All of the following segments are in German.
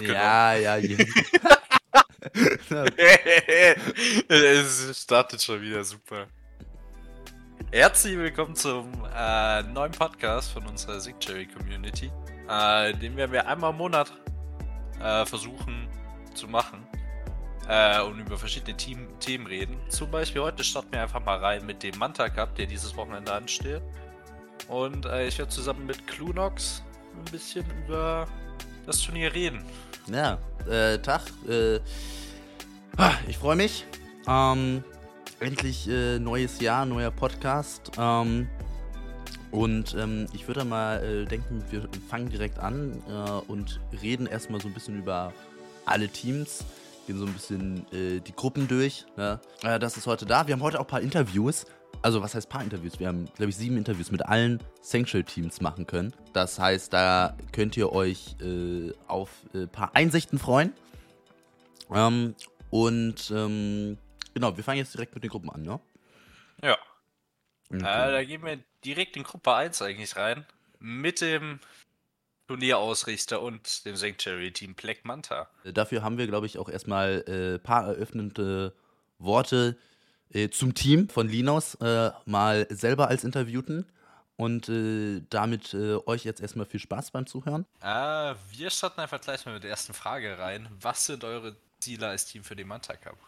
Ja, ja, ja. es startet schon wieder super. Herzlich willkommen zum äh, neuen Podcast von unserer Sigcherry Community, äh, den werden wir einmal im Monat äh, versuchen zu machen äh, und über verschiedene Team Themen reden. Zum Beispiel heute starten wir einfach mal rein mit dem Manta Cup, der dieses Wochenende ansteht. Und äh, ich werde zusammen mit Clunox ein bisschen über das Turnier reden. Ja, äh, Tag. Äh, ah, ich freue mich. Ähm, endlich äh, neues Jahr, neuer Podcast. Ähm, und ähm, ich würde mal äh, denken, wir fangen direkt an äh, und reden erstmal so ein bisschen über alle Teams. Gehen so ein bisschen äh, die Gruppen durch. Ne? Äh, das ist heute da. Wir haben heute auch ein paar Interviews. Also, was heißt paar Interviews? Wir haben, glaube ich, sieben Interviews mit allen Sanctuary-Teams machen können. Das heißt, da könnt ihr euch äh, auf ein paar Einsichten freuen. Ähm, und ähm, genau, wir fangen jetzt direkt mit den Gruppen an, ne? Ja. Okay. Äh, da gehen wir direkt in Gruppe 1 eigentlich rein. Mit dem Turnierausrichter und dem Sanctuary-Team Black Manta. Dafür haben wir, glaube ich, auch erstmal ein äh, paar eröffnende Worte äh, zum Team von Linus, äh, mal selber als Interviewten. Und äh, damit äh, euch jetzt erstmal viel Spaß beim Zuhören. wir starten einfach gleich mal mit der ersten Frage rein. Was sind eure Ziele als Team für den Manta Cup?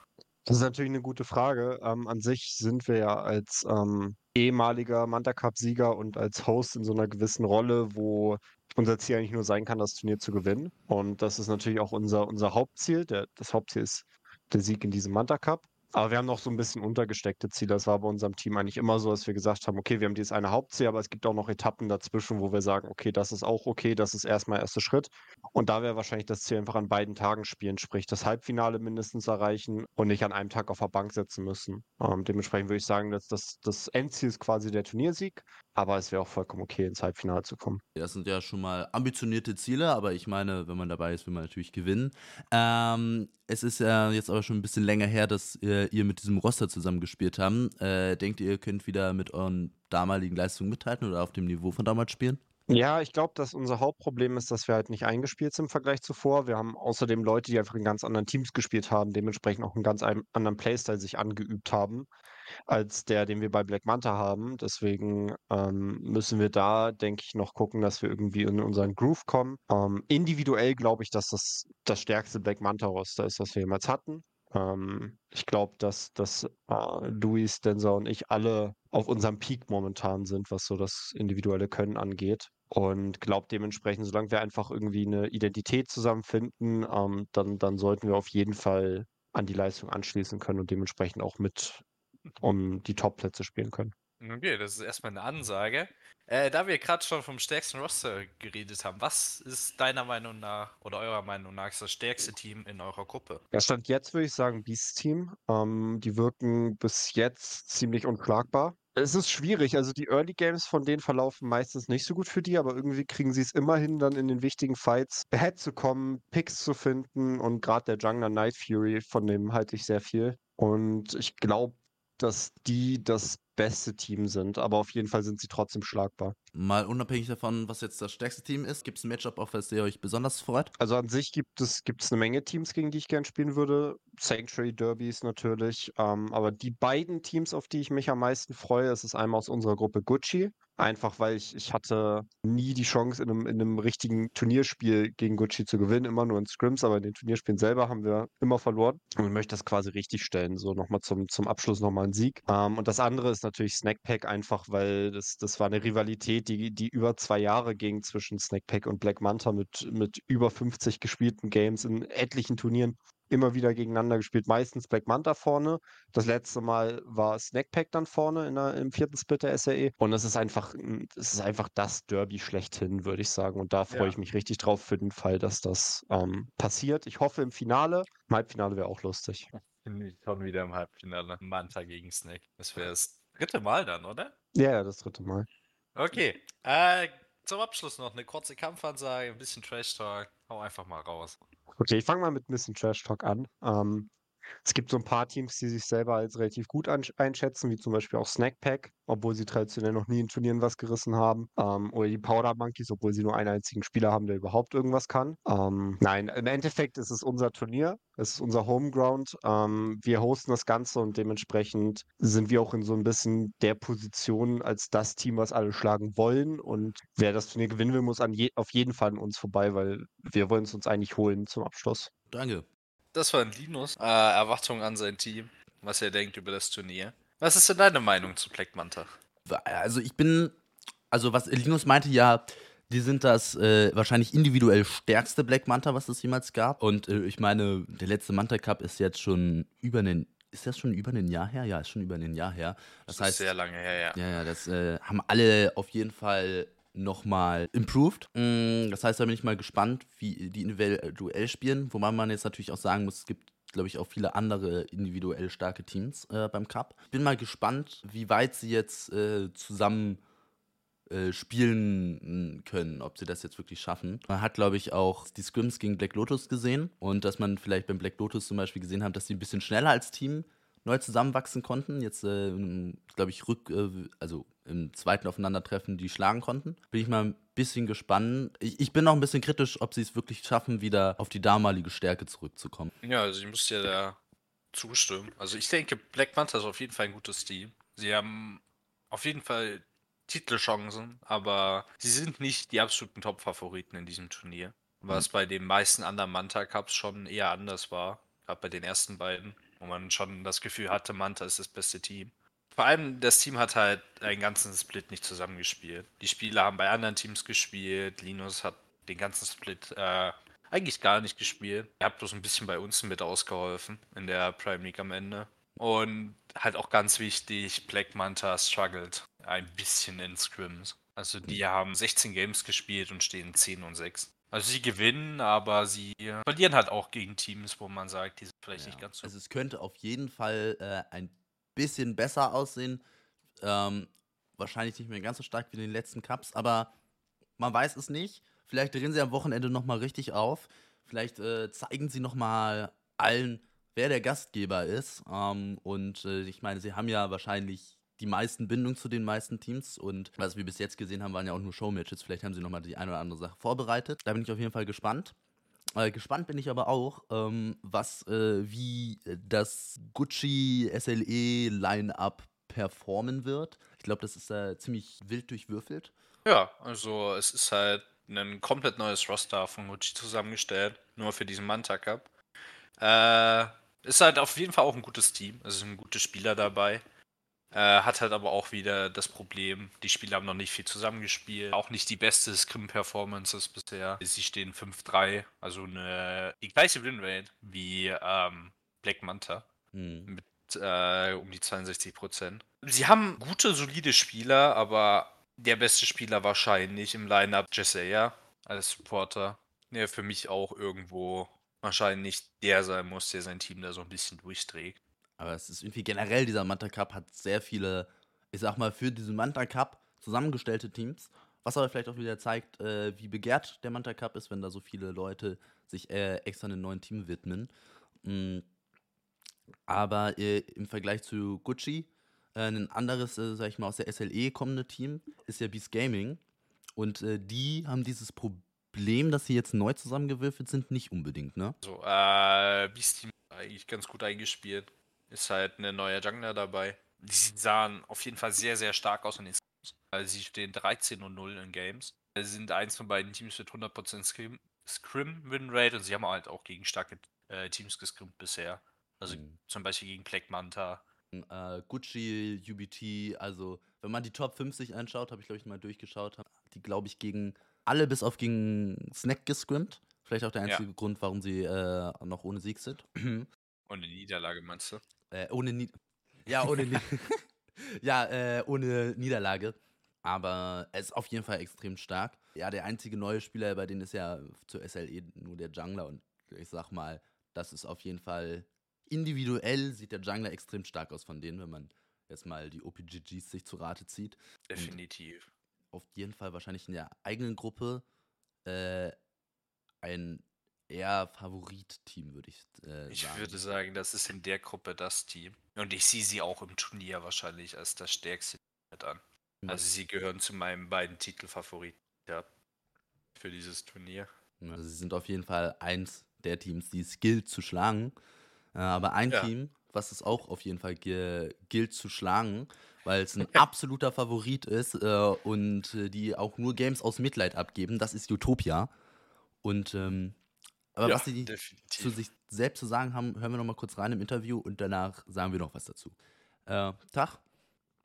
Das ist natürlich eine gute Frage. Ähm, an sich sind wir ja als ähm, ehemaliger Manta Cup-Sieger und als Host in so einer gewissen Rolle, wo unser Ziel eigentlich nur sein kann, das Turnier zu gewinnen. Und das ist natürlich auch unser, unser Hauptziel. Der, das Hauptziel ist der Sieg in diesem Manta Cup. Aber wir haben noch so ein bisschen untergesteckte Ziele. Das war bei unserem Team eigentlich immer so, dass wir gesagt haben, okay, wir haben dieses eine Hauptziel, aber es gibt auch noch Etappen dazwischen, wo wir sagen, okay, das ist auch okay, das ist erstmal erster Schritt. Und da wäre wahrscheinlich das Ziel einfach an beiden Tagen spielen, sprich das Halbfinale mindestens erreichen und nicht an einem Tag auf der Bank setzen müssen. Ähm, dementsprechend würde ich sagen, dass das, das Endziel ist quasi der Turniersieg, aber es wäre auch vollkommen okay, ins Halbfinale zu kommen. Das sind ja schon mal ambitionierte Ziele, aber ich meine, wenn man dabei ist, will man natürlich gewinnen. Ähm, es ist ja jetzt aber schon ein bisschen länger her, dass äh, ihr mit diesem Roster zusammengespielt habt. Äh, denkt ihr, ihr könnt wieder mit euren damaligen Leistungen mithalten oder auf dem Niveau von damals spielen? Ja, ich glaube, dass unser Hauptproblem ist, dass wir halt nicht eingespielt sind im Vergleich zuvor. Wir haben außerdem Leute, die einfach in ganz anderen Teams gespielt haben, dementsprechend auch einen ganz anderen Playstyle sich angeübt haben als der, den wir bei Black Manta haben. Deswegen ähm, müssen wir da, denke ich, noch gucken, dass wir irgendwie in unseren Groove kommen. Ähm, individuell glaube ich, dass das das stärkste Black Manta-Roster ist, was wir jemals hatten. Ähm, ich glaube, dass, dass äh, Luis, Denzer und ich alle auf unserem Peak momentan sind, was so das individuelle Können angeht. Und glaube dementsprechend, solange wir einfach irgendwie eine Identität zusammenfinden, ähm, dann, dann sollten wir auf jeden Fall an die Leistung anschließen können und dementsprechend auch mit um die Top-Plätze spielen können. Okay, das ist erstmal eine Ansage. Äh, da wir gerade schon vom stärksten Roster geredet haben, was ist deiner Meinung nach oder eurer Meinung nach das stärkste Team in eurer Gruppe? Ja, Stand jetzt würde ich sagen Beast Team. Ähm, die wirken bis jetzt ziemlich unschlagbar. Es ist schwierig, also die Early Games von denen verlaufen meistens nicht so gut für die, aber irgendwie kriegen sie es immerhin dann in den wichtigen Fights ahead zu kommen, Picks zu finden und gerade der Jungler Night Fury, von dem halte ich sehr viel. Und ich glaube, dass die das beste Team sind, aber auf jeden Fall sind sie trotzdem schlagbar. Mal unabhängig davon, was jetzt das stärkste Team ist, gibt es ein Matchup, auf das ihr euch besonders freut? Also an sich gibt es, gibt es eine Menge Teams, gegen die ich gerne spielen würde. Sanctuary Derbys natürlich. Ähm, aber die beiden Teams, auf die ich mich am meisten freue, ist es einmal aus unserer Gruppe Gucci. Einfach weil ich, ich hatte nie die Chance, in einem, in einem richtigen Turnierspiel gegen Gucci zu gewinnen, immer nur in Scrims, aber in den Turnierspielen selber haben wir immer verloren. Und ich möchte das quasi richtig stellen, so nochmal zum, zum Abschluss nochmal ein Sieg. Ähm, und das andere ist natürlich Snackpack, einfach weil das, das war eine Rivalität, die, die über zwei Jahre ging zwischen Snackpack und Black Manta mit, mit über 50 gespielten Games in etlichen Turnieren immer wieder gegeneinander gespielt. Meistens Black Manta vorne. Das letzte Mal war Snackpack dann vorne in der, im vierten Split der SRE. Und es ist einfach, es ist einfach das Derby schlechthin, würde ich sagen. Und da freue ja. ich mich richtig drauf für den Fall, dass das ähm, passiert. Ich hoffe im Finale. Im Halbfinale wäre auch lustig. Schon wieder im Halbfinale. Manta gegen Snack. Das wäre das dritte Mal dann, oder? Ja, das dritte Mal. Okay. Äh, zum Abschluss noch eine kurze Kampfansage, ein bisschen Trash Talk. Hau einfach mal raus. Okay, ich fange mal mit ein bisschen Trash Talk an. Ähm, Es gibt so ein paar Teams, die sich selber als relativ gut einschätzen, wie zum Beispiel auch Snackpack, obwohl sie traditionell noch nie in Turnieren was gerissen haben. Ähm, oder die Powder Monkeys, obwohl sie nur einen einzigen Spieler haben, der überhaupt irgendwas kann. Ähm, nein, im Endeffekt ist es unser Turnier. Es ist unser Homeground. Ähm, wir hosten das Ganze und dementsprechend sind wir auch in so ein bisschen der Position als das Team, was alle schlagen wollen. Und wer das Turnier gewinnen will, muss je auf jeden Fall an uns vorbei, weil wir wollen es uns eigentlich holen zum Abschluss. Danke. Das war ein Linus. Äh, Erwartungen an sein Team, was er denkt über das Turnier. Was ist denn deine Meinung zu Black Manta? Also ich bin, also was Linus meinte ja, die sind das äh, wahrscheinlich individuell stärkste Black Manta, was es jemals gab. Und äh, ich meine, der letzte Manta Cup ist jetzt schon über einen ist das schon über ein Jahr her? Ja, ist schon über ein Jahr her. Das, das heißt, sehr lange her, ja. Ja, ja, das äh, haben alle auf jeden Fall nochmal improved. Mm, das heißt, da bin ich mal gespannt, wie die individuell spielen. Wobei man jetzt natürlich auch sagen muss, es gibt, glaube ich, auch viele andere individuell starke Teams äh, beim Cup. Bin mal gespannt, wie weit sie jetzt äh, zusammen äh, spielen können, ob sie das jetzt wirklich schaffen. Man hat, glaube ich, auch die Scrims gegen Black Lotus gesehen und dass man vielleicht beim Black Lotus zum Beispiel gesehen hat, dass sie ein bisschen schneller als Team neu zusammenwachsen konnten. Jetzt, äh, glaube ich, rück, äh, also im zweiten Aufeinandertreffen die schlagen konnten. Bin ich mal ein bisschen gespannt. Ich, ich bin auch ein bisschen kritisch, ob sie es wirklich schaffen, wieder auf die damalige Stärke zurückzukommen. Ja, also ich muss dir da zustimmen. Also ich denke, Black Manta ist auf jeden Fall ein gutes Team. Sie haben auf jeden Fall Titelchancen, aber sie sind nicht die absoluten Top-Favoriten in diesem Turnier. Was mhm. bei den meisten anderen Manta Cups schon eher anders war. Gerade bei den ersten beiden, wo man schon das Gefühl hatte, Manta ist das beste Team. Vor allem das Team hat halt einen ganzen Split nicht zusammengespielt. Die Spieler haben bei anderen Teams gespielt. Linus hat den ganzen Split äh, eigentlich gar nicht gespielt. Er hat bloß ein bisschen bei uns mit ausgeholfen in der Prime League am Ende. Und halt auch ganz wichtig, Black Manta struggled ein bisschen in Scrims. Also die haben 16 Games gespielt und stehen 10 und 6. Also sie gewinnen, aber sie verlieren halt auch gegen Teams, wo man sagt, die sind vielleicht ja. nicht ganz so. Also es könnte auf jeden Fall äh, ein bisschen besser aussehen. Ähm, wahrscheinlich nicht mehr ganz so stark wie in den letzten Cups, aber man weiß es nicht. Vielleicht drehen sie am Wochenende nochmal richtig auf. Vielleicht äh, zeigen sie nochmal allen, wer der Gastgeber ist. Ähm, und äh, ich meine, sie haben ja wahrscheinlich die meisten Bindungen zu den meisten Teams und was wir bis jetzt gesehen haben, waren ja auch nur Showmatches. Vielleicht haben sie nochmal die eine oder andere Sache vorbereitet. Da bin ich auf jeden Fall gespannt. Äh, gespannt bin ich aber auch, ähm, was, äh, wie das Gucci SLE Line-Up performen wird. Ich glaube, das ist äh, ziemlich wild durchwürfelt. Ja, also es ist halt ein komplett neues Roster von Gucci zusammengestellt, nur für diesen Manta Cup. Äh, ist halt auf jeden Fall auch ein gutes Team, es sind gute Spieler dabei. Äh, hat halt aber auch wieder das Problem, die Spieler haben noch nicht viel zusammengespielt. Auch nicht die beste Scrim-Performances bisher. Sie stehen 5-3, also eine die gleiche Winrate wie ähm, Black Manta. Hm. Mit äh, um die 62 Prozent. Sie haben gute, solide Spieler, aber der beste Spieler wahrscheinlich im Lineup Jesseya als Supporter. Der für mich auch irgendwo wahrscheinlich der sein muss, der sein Team da so ein bisschen durchträgt. Aber es ist irgendwie generell, dieser Manta Cup hat sehr viele, ich sag mal, für diesen Manta Cup zusammengestellte Teams. Was aber vielleicht auch wieder zeigt, äh, wie begehrt der Manta Cup ist, wenn da so viele Leute sich äh, extra einem neuen Team widmen. Mhm. Aber äh, im Vergleich zu Gucci, äh, ein anderes, äh, sag ich mal, aus der SLE kommende Team ist ja Beast Gaming. Und äh, die haben dieses Problem, dass sie jetzt neu zusammengewürfelt sind, nicht unbedingt, ne? So, äh, Beast Team eigentlich ganz gut eingespielt. Ist halt eine neue Jungler dabei. Die sahen auf jeden Fall sehr, sehr stark aus in den Scrims. Also sie stehen 13 und 0 in Games. Sie sind eins von beiden Teams mit 100% Scrim, Scrim Win Rate und sie haben halt auch gegen starke äh, Teams gescrimmt bisher. Also mhm. zum Beispiel gegen Black Manta. Äh, Gucci, UBT, also wenn man die Top 50 anschaut, habe ich glaube ich mal durchgeschaut, die glaube ich gegen alle bis auf gegen Snack gescrimmt. Vielleicht auch der einzige ja. Grund, warum sie äh, noch ohne Sieg sind. Ohne Niederlage meinst du? Äh, ohne Ni ja, ohne Ni ja, äh, ohne Niederlage. Aber er ist auf jeden Fall extrem stark. Ja, der einzige neue Spieler bei denen ist ja zur SLE nur der Jungler. Und ich sag mal, das ist auf jeden Fall individuell sieht der Jungler extrem stark aus von denen, wenn man jetzt mal die OPGGs sich zu Rate zieht. Definitiv. Und auf jeden Fall wahrscheinlich in der eigenen Gruppe äh, ein eher Favorit-Team, würde ich äh, Ich sagen. würde sagen, das ist in der Gruppe das Team. Und ich sehe sie auch im Turnier wahrscheinlich als das stärkste mit an. Mhm. Also sie gehören zu meinen beiden Titelfavoriten ja, für dieses Turnier. Also sie sind auf jeden Fall eins der Teams, die es gilt zu schlagen. Äh, aber ein Ja. Team, was es auch auf jeden Fall gi- gilt zu schlagen, weil es ein absoluter Favorit ist äh, und äh, die auch nur Games aus Mitleid abgeben, das ist Utopia. Und ähm, aber ja, was sie zu sich selbst zu sagen haben, hören wir noch mal kurz rein im Interview und danach sagen wir noch was dazu. Äh, Tag.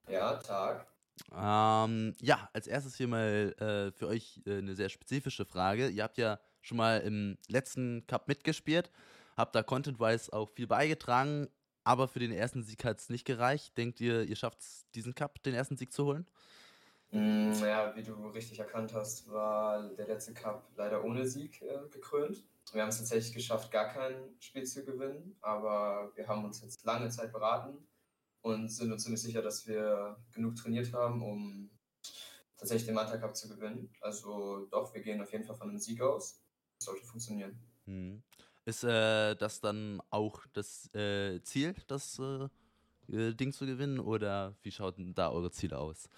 Ja, Tag. Ähm, ja, als erstes hier mal äh, für euch äh, eine sehr spezifische Frage. Ihr habt ja schon mal im letzten Cup mitgespielt, habt da Content-wise auch viel beigetragen, aber für den ersten Sieg hat es nicht gereicht. Denkt ihr, ihr schafft es, diesen Cup, den ersten Sieg zu holen? Mm, ja, wie du richtig erkannt hast, war der letzte Cup leider ohne Sieg äh, gekrönt. Wir haben es tatsächlich geschafft, gar kein Spiel zu gewinnen, aber wir haben uns jetzt lange Zeit beraten und sind uns ziemlich sicher, dass wir genug trainiert haben, um tatsächlich den Manta Cup zu gewinnen. Also doch, wir gehen auf jeden Fall von einem Sieg aus. Das sollte funktionieren. Hm. Ist äh, das dann auch das äh, Ziel, das äh, äh, Ding zu gewinnen oder wie schauten da eure Ziele aus?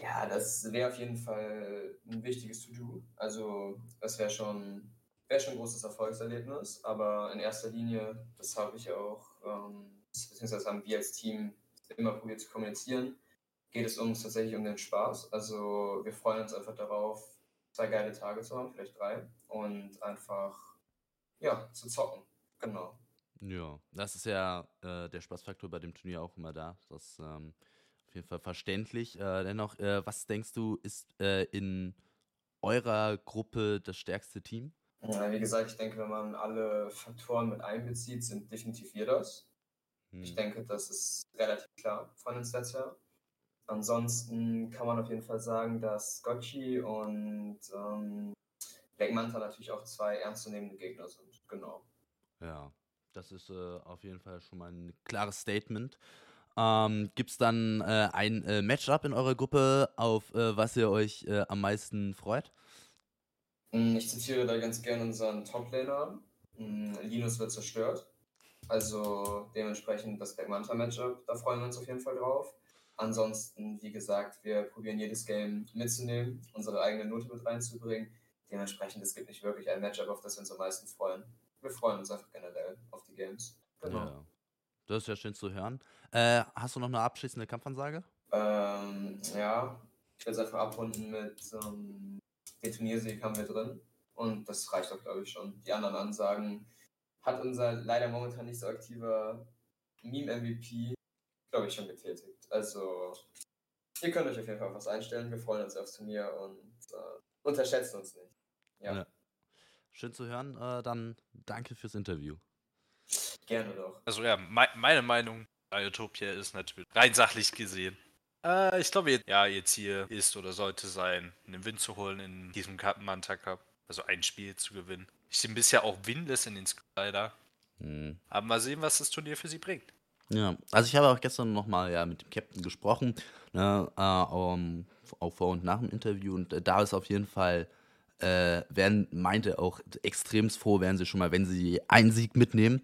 Ja, das wäre auf jeden Fall ein wichtiges To-Do. Also, das wäre schon, wär schon ein großes Erfolgserlebnis, aber in erster Linie, das habe ich auch, ähm, beziehungsweise haben wir als Team immer probiert zu kommunizieren, geht es uns tatsächlich um den Spaß. Also, wir freuen uns einfach darauf, zwei geile Tage zu haben, vielleicht drei, und einfach, ja, zu zocken. Genau. Ja, das ist ja äh, der Spaßfaktor bei dem Turnier auch immer da. Das ist ähm, auf jeden Fall verständlich. Äh, dennoch, äh, was denkst du, ist äh, in eurer Gruppe das stärkste Team? Ja, wie gesagt, ich denke, wenn man alle Faktoren mit einbezieht, sind definitiv wir das. Ich Hm. denke, das ist relativ klar von den Stats her. Ansonsten kann man auf jeden Fall sagen, dass Gotchi und ähm, Black Manta natürlich auch zwei ernstzunehmende Gegner sind. Genau. Ja, das ist äh, auf jeden Fall schon mal ein klares Statement. Ähm, Gibt es dann äh, ein äh, Matchup in eurer Gruppe, auf äh, was ihr euch äh, am meisten freut? Mm, Ich zitiere da ganz gerne unseren Top-Laner. Mm, Linus wird zerstört. Also dementsprechend das Black Manta Matchup, da freuen wir uns auf jeden Fall drauf. Ansonsten, wie gesagt, wir probieren jedes Game mitzunehmen, unsere eigene Note mit reinzubringen. Dementsprechend, es gibt nicht wirklich ein Matchup, auf das wir uns am meisten freuen. Wir freuen uns einfach generell auf die Games. Genau. Ja. Das ist ja schön zu hören. Äh, hast du noch eine abschließende Kampfansage? Ähm, ja, ich will es einfach abrunden mit ähm, Turniersieg haben wir drin. Und das reicht auch, glaube ich, schon. Die anderen Ansagen hat unser leider momentan nicht so aktiver Meme-MVP, glaube ich, schon getätigt. Also, ihr könnt euch auf jeden Fall auf was einstellen. Wir freuen uns aufs Turnier und äh, unterschätzen uns nicht. Ja, Ja. Schön zu hören. Äh, dann danke fürs Interview. gerne doch. Also ja, mei meine Meinung bei Utopia ist natürlich rein sachlich gesehen. Äh, ich glaube, ja, ihr Ziel ist oder sollte sein, einen Win zu holen in diesem Manta Cup. Also ein Spiel zu gewinnen. Ich bin bisher auch winless in den leider. Hm. Aber mal sehen, was das Turnier für sie bringt. Ja, also ich habe auch gestern nochmal ja, mit dem Captain gesprochen, ne, äh, um, auch vor und nach dem Interview und äh, da ist auf jeden Fall, äh, werden, meinte auch extrem froh, wären sie schon mal, wenn sie einen Sieg mitnehmen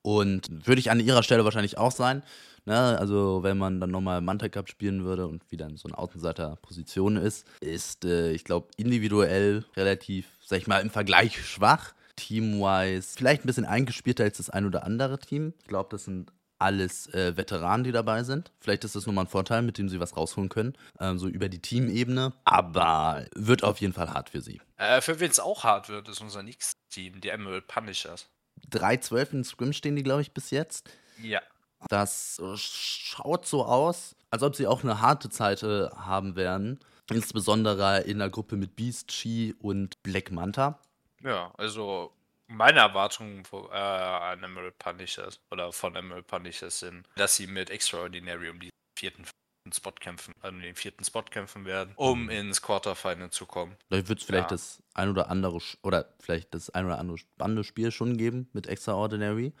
und würde ich an ihrer Stelle wahrscheinlich auch sein, ne, also wenn man dann nochmal Manta Cup spielen würde und wieder in so einer Außenseiter-Position ist, ist, äh, ich glaube, individuell relativ, sag ich mal, im Vergleich schwach. Team-wise vielleicht ein bisschen eingespielter als das ein oder andere Team. Ich glaube, das sind alles äh, Veteranen, die dabei sind. Vielleicht ist das nochmal ein Vorteil, mit dem sie was rausholen können, ähm, so über die Teamebene. Aber wird auf jeden Fall hart für sie. Äh, für wen es auch hart wird, ist unser nächstes Team, die Emerald Punishers. 3-12 in Scrim stehen die, glaube ich, bis jetzt. Ja. Das äh, schaut so aus, als ob sie auch eine harte Zeit äh, haben werden. Insbesondere in der Gruppe mit Beast, Chi und Black Manta. Ja, also meine Erwartungen äh, an Emerald Punishers oder von Emerald Punishers sind, dass sie mit Extraordinary um den vierten Spot kämpfen, also den vierten Spot kämpfen werden, um ins Quarterfinal zu kommen. Da wird es vielleicht Ja. das ein oder andere oder vielleicht das ein oder andere spannende Spiel schon geben mit Extraordinary.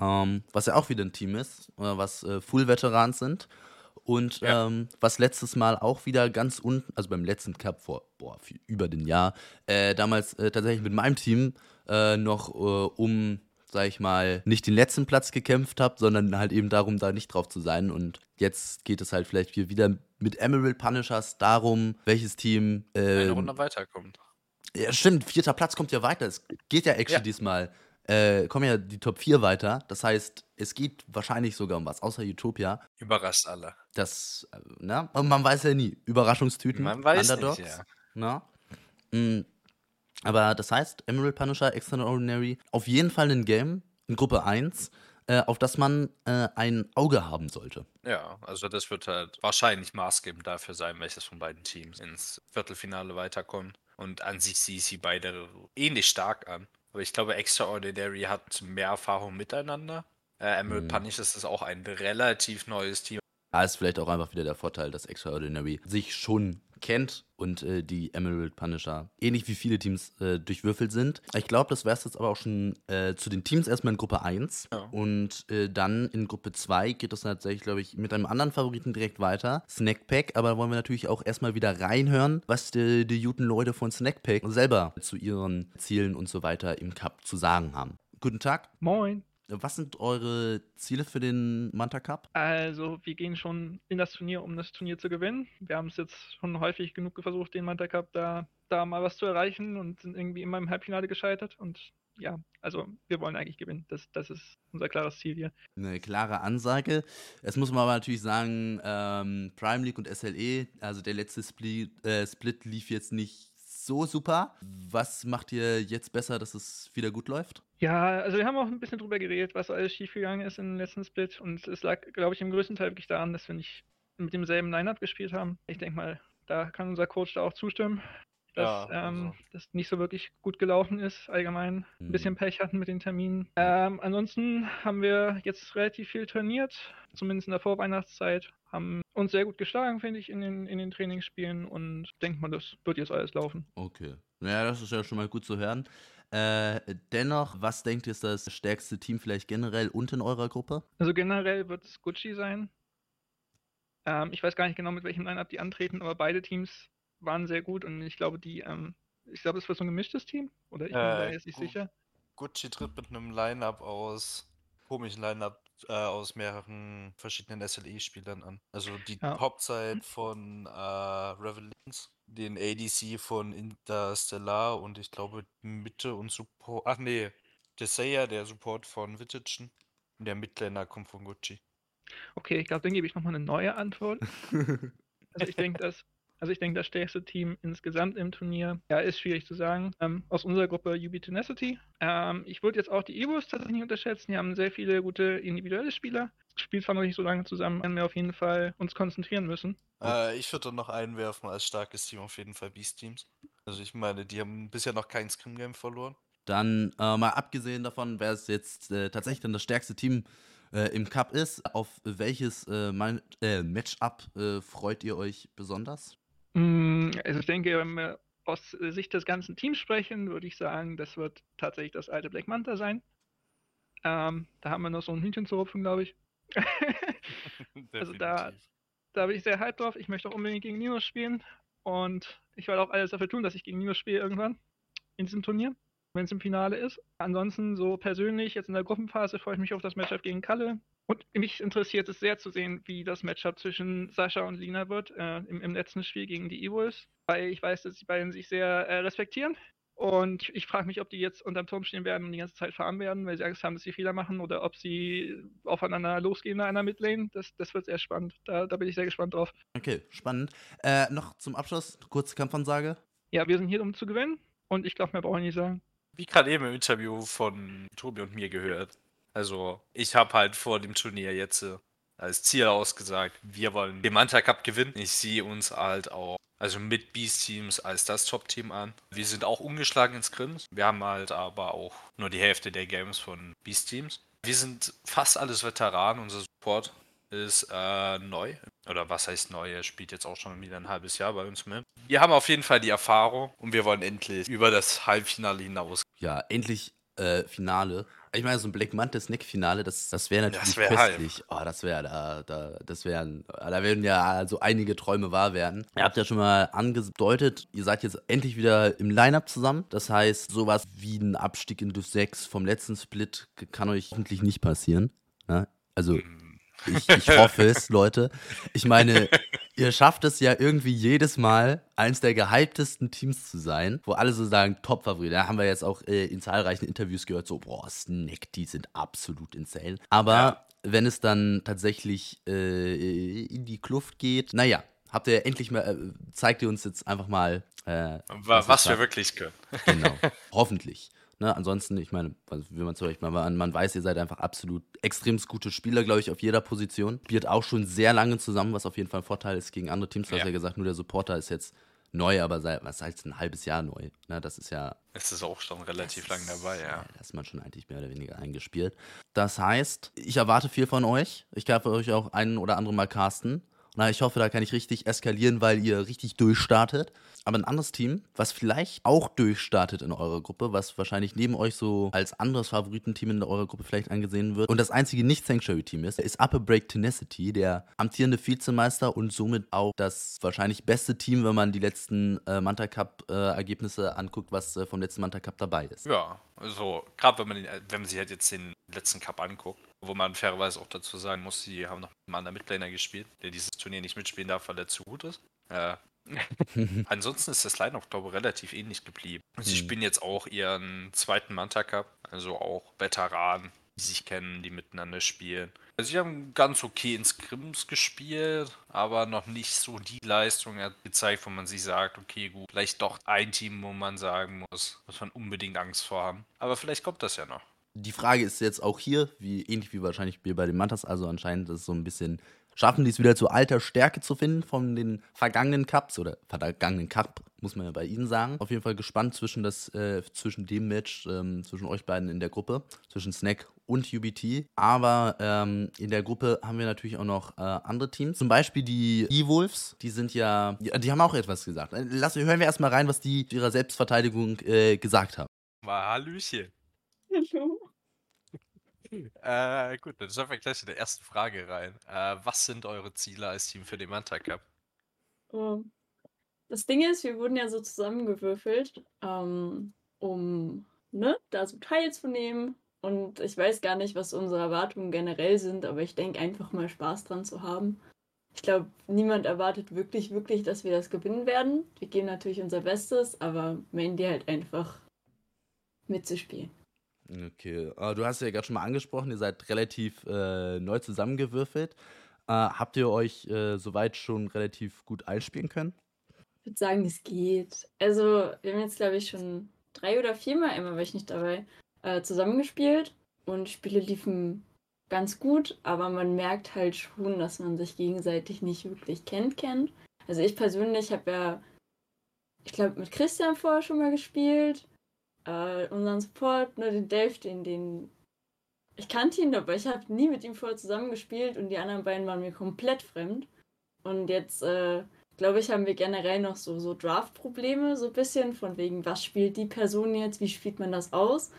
Ähm, was ja auch wieder ein Team ist, äh, was äh, Full-Veterans sind. Und Ja. ähm, was letztes Mal auch wieder ganz unten, also beim letzten Cup vor boah, viel, über den Jahr, äh, damals äh, tatsächlich mit meinem Team äh, noch äh, um, sag ich mal, nicht den letzten Platz gekämpft habe, sondern halt eben darum, da nicht drauf zu sein. Und jetzt geht es halt vielleicht hier wieder mit Emerald Punishers darum, welches Team. Eine ähm, Runde weiterkommt. ja, stimmt, vierter Platz kommt ja weiter. Es geht ja actually Ja. diesmal. Äh, kommen ja die Top 4 weiter. Das heißt, es geht wahrscheinlich sogar um was, außer Utopia. Überrascht alle. Das, äh, ne? Und man weiß ja nie. Überraschungstüten. Man weiß Underdogs. nicht, ja. Ne? Mm. Aber das heißt, Emerald Punisher, Extraordinary, auf jeden Fall ein Game in Gruppe 1, äh, auf das man äh, ein Auge haben sollte. Ja, also das wird halt wahrscheinlich maßgebend dafür sein, welches von beiden Teams ins Viertelfinale weiterkommt. Und an sich sehe ich sie beide ähnlich stark an. Aber ich glaube, Extraordinary hat mehr Erfahrung miteinander. Äh, Emerald Mhm. Punish ist auch ein relativ neues Team. Da ist vielleicht auch einfach wieder der Vorteil, dass Extraordinary sich schon kennt und äh, die Emerald Punisher ähnlich wie viele Teams äh, durchwürfelt sind. Ich glaube, das wäre es jetzt aber auch schon äh, zu den Teams erstmal in Gruppe 1. Ja. Und äh, dann in Gruppe 2 geht es tatsächlich, glaube ich, mit einem anderen Favoriten direkt weiter. Snackpack, aber da wollen wir natürlich auch erstmal wieder reinhören, was die, die guten Leute von Snackpack selber zu ihren Zielen und so weiter im Cup zu sagen haben. Guten Tag. Moin. Was sind eure Ziele für den Manta Cup? Also, wir gehen schon in das Turnier, um das Turnier zu gewinnen. Wir haben es jetzt schon häufig genug versucht, den Manta Cup da, da mal was zu erreichen und sind irgendwie immer im Halbfinale gescheitert. Und ja, also wir wollen eigentlich gewinnen. Das, das ist unser klares Ziel hier. Eine klare Ansage. Jetzt muss man aber natürlich sagen, ähm, Prime League und SLE, also der letzte Split, äh, Split lief jetzt nicht so super. Was macht ihr jetzt besser, dass es wieder gut läuft? Ja, also wir haben auch ein bisschen drüber geredet, was alles schiefgegangen ist im letzten Split. Und es lag, glaube ich, im größten Teil wirklich daran, dass wir nicht mit demselben Line-Up gespielt haben. Ich denke mal, da kann unser Coach da auch zustimmen, dass Ja, ähm, also- das nicht so wirklich gut gelaufen ist, allgemein. Ein bisschen Pech hatten mit den Terminen. Ähm, ansonsten haben wir jetzt relativ viel trainiert, zumindest in der Vorweihnachtszeit. Haben uns sehr gut geschlagen, finde ich, in den, in den Trainingsspielen und denke mal, das wird jetzt alles laufen. Okay. Naja, das ist ja schon mal gut zu hören. Äh, dennoch, was denkt ihr ist das stärkste Team vielleicht generell und in eurer Gruppe? Also generell wird es Gucci sein. Ähm, ich weiß gar nicht genau, mit welchem Line-Up die antreten, aber beide Teams waren sehr gut und ich glaube, die, ähm, ich glaube, es wird so ein gemischtes Team. Oder ich bin mir da Äh, jetzt nicht gu- sicher. Gucci tritt mit einem Line-Up aus, komischen Line-Up äh, aus mehreren verschiedenen SLE-Spielern an. Also die Ja. Hauptzeit von äh, Revelings, den ADC von Interstellar und ich glaube Mitte und Support. Ach nee, Desaya, der Support von Wittitschen. Und der Midlaner kommt von Gucci. Okay, ich glaube, dann gebe ich nochmal eine neue Antwort. Also ich denke, dass Also ich denke, das stärkste Team insgesamt im Turnier, ja, ist schwierig zu sagen. Ähm, aus unserer Gruppe UB Tenacity. Ähm, ich würde jetzt auch die Evos tatsächlich nicht unterschätzen. Die haben sehr viele gute individuelle Spieler. Spielt zwar noch nicht so lange zusammen, werden wir auf jeden Fall uns konzentrieren müssen. Äh, ich würde noch einwerfen als starkes Team auf jeden Fall Beast Teams. Also ich meine, die haben bisher noch kein Scrim Game verloren. Dann äh, mal abgesehen davon, wer es jetzt äh, tatsächlich dann das stärkste Team äh, im Cup ist, auf welches äh, mein, äh, Matchup äh, freut ihr euch besonders? Mm, Also ich denke, wenn wir aus Sicht des ganzen Teams sprechen, würde ich sagen, das wird tatsächlich das alte Black Manta sein. Ähm, da haben wir noch so ein Hühnchen zu rupfen, glaube ich. Also da- da bin ich sehr hyped drauf. Ich möchte auch unbedingt gegen Nino spielen. Und ich werde auch alles dafür tun, dass ich gegen Nino spiele irgendwann in diesem Turnier, wenn es im Finale ist. Ansonsten so persönlich, jetzt in der Gruppenphase, freue ich mich auf das Matchup gegen Kalle. Und mich interessiert es sehr zu sehen, wie das Matchup zwischen Sascha und Lina wird äh, im, im letzten Spiel gegen die Evols. Weil ich weiß, dass die beiden sich sehr äh, respektieren. Und ich frage mich, ob die jetzt unterm Turm stehen werden und die ganze Zeit farmen werden, weil sie Angst haben, dass sie Fehler machen oder ob sie aufeinander losgehen in einer Midlane. Das, das wird sehr spannend. Da, da bin ich sehr gespannt drauf. Okay, spannend. Äh, noch zum Abschluss, kurze Kampfansage. Ja, wir sind hier, um zu gewinnen. Und ich glaube, mehr brauche ich nicht sagen. Wie gerade eben im Interview von Tobi und mir gehört. Also, ich habe halt vor dem Turnier jetzt äh, als Ziel ausgesagt, wir wollen den Manta Cup gewinnen. Ich sehe uns halt auch, also mit Beast Teams als das Top-Team an. Wir sind auch ungeschlagen in Scrims. Wir haben halt aber auch nur die Hälfte der Games von Beast Teams. Wir sind fast alles Veteranen. Unser Support ist äh, neu. Oder was heißt neu? Er spielt jetzt auch schon wieder ein halbes Jahr bei uns mit. Wir haben auf jeden Fall die Erfahrung und wir wollen endlich über das Halbfinale hinaus. Ja, endlich äh, Finale. Ich meine, so ein Black Manta Snack Finale, das, das wäre natürlich Das wär köstlich. Oh, das wäre da, da, das wären, da werden ja so einige Träume wahr werden. Ihr habt ja schon mal angedeutet, ihr seid jetzt endlich wieder im Line-Up zusammen. Das heißt, sowas wie ein Abstieg in Div 6 vom letzten Split kann euch hoffentlich nicht passieren. Ne? Also, ich, ich hoffe es, Leute. Ich meine, ihr schafft es ja irgendwie jedes Mal, eins der gehyptesten Teams zu sein, wo alle so sagen, Top-Favorit. Da haben wir jetzt auch äh, in zahlreichen Interviews gehört, so, boah, Snack, die sind absolut insane. Aber Ja. wenn es dann tatsächlich äh, in die Kluft geht, naja, habt ihr endlich mal, äh, zeigt ihr uns jetzt einfach mal, äh, Wa- Was Was, wir wirklich können. Genau. Hoffentlich. Ne, ansonsten, ich meine, will man zu euch mal, man, man weiß, ihr seid einfach absolut extrem gute Spieler, glaube ich, auf jeder Position. Spielt auch schon sehr lange zusammen, was auf jeden Fall ein Vorteil ist gegen andere Teams. Du hast Ja. gesagt, nur der Supporter ist jetzt neu, aber seit, was heißt ein halbes Jahr neu? Ne, das ist ja Es ist auch schon relativ lang dabei, ja. Da ist man schon eigentlich mehr oder weniger eingespielt. Das heißt, ich erwarte viel von euch. Ich darf euch auch einen oder andere mal casten. Na, ich hoffe, da kann ich richtig eskalieren, weil ihr richtig durchstartet. Aber ein anderes Team, was vielleicht auch durchstartet in eurer Gruppe, was wahrscheinlich neben euch so als anderes Favoritenteam in eurer Gruppe vielleicht angesehen wird und das einzige Nicht-Sanctuary-Team ist, ist Upper Break Tenacity, der amtierende Vizemeister und somit auch das wahrscheinlich beste Team, wenn man die letzten äh, Manta Cup-Ergebnisse anguckt, was äh, vom letzten Manta Cup dabei ist. Ja, also gerade wenn man den, wenn man sich halt jetzt den letzten Cup anguckt, wo man fairerweise auch dazu sagen muss, die haben noch einen anderen Midlaner gespielt, der dieses Turnier nicht mitspielen darf, weil er zu gut ist. Äh, ansonsten ist das Line auch, glaube ich, relativ ähnlich geblieben. Sie Hm. spielen jetzt auch ihren zweiten Manta Cup, also auch Veteranen, die sich kennen, die miteinander spielen. Also sie haben ganz okay in Scrims gespielt, aber noch nicht so die Leistung gezeigt, wo man sich sagt, okay, gut, vielleicht doch ein Team, wo man sagen muss, muss man unbedingt Angst vor haben. Aber vielleicht kommt das ja noch. Die Frage ist jetzt auch hier, wie ähnlich wie wahrscheinlich wir bei den Mantas, also anscheinend ist es so ein bisschen, schaffen die es wieder zu alter Stärke zu finden von den vergangenen Cups oder vergangenen Cup, muss man ja bei ihnen sagen. Auf jeden Fall gespannt zwischen, das, äh, zwischen dem Match, ähm, zwischen euch beiden in der Gruppe, zwischen Snack und UBT. Aber ähm, in der Gruppe haben wir natürlich auch noch äh, andere Teams. Zum Beispiel die E-Wolves, die sind ja, die, die haben auch etwas gesagt. Äh, Lass, hören wir erstmal rein, was die zu ihrer Selbstverteidigung äh, gesagt haben. Mal Hallöchen. Äh, gut, dann starten wir gleich in der ersten Frage rein. Äh, was sind eure Ziele als Team für den Manta Cup? Ähm, Das Ding ist, wir wurden ja so zusammengewürfelt, ähm, um ne, da so teilzunehmen. Und ich weiß gar nicht, was unsere Erwartungen generell sind, aber ich denke einfach mal Spaß dran zu haben. Ich glaube, niemand erwartet wirklich, wirklich, dass wir das gewinnen werden. Wir geben natürlich unser Bestes, aber Mandy halt einfach mitzuspielen. Okay, äh, du hast ja gerade schon mal angesprochen, ihr seid relativ äh, neu zusammengewürfelt. Äh, habt ihr euch äh, soweit schon relativ gut einspielen können? Ich würde sagen, es geht. Also, wir haben jetzt, glaube ich, schon drei oder viermal, einmal war ich nicht dabei, äh, zusammengespielt und Spiele liefen ganz gut, aber man merkt halt schon, dass man sich gegenseitig nicht wirklich kennt, kennt. Also ich persönlich habe ja, ich glaube, mit Christian vorher schon mal gespielt. Äh, unseren Support, ne, den Delph, den, den. Ich kannte ihn, aber ich habe nie mit ihm vorher zusammengespielt und die anderen beiden waren mir komplett fremd. Und jetzt, äh, glaube ich, haben wir generell noch so, so Draft-Probleme, so ein bisschen, von wegen, was spielt die Person jetzt, wie spielt man das aus?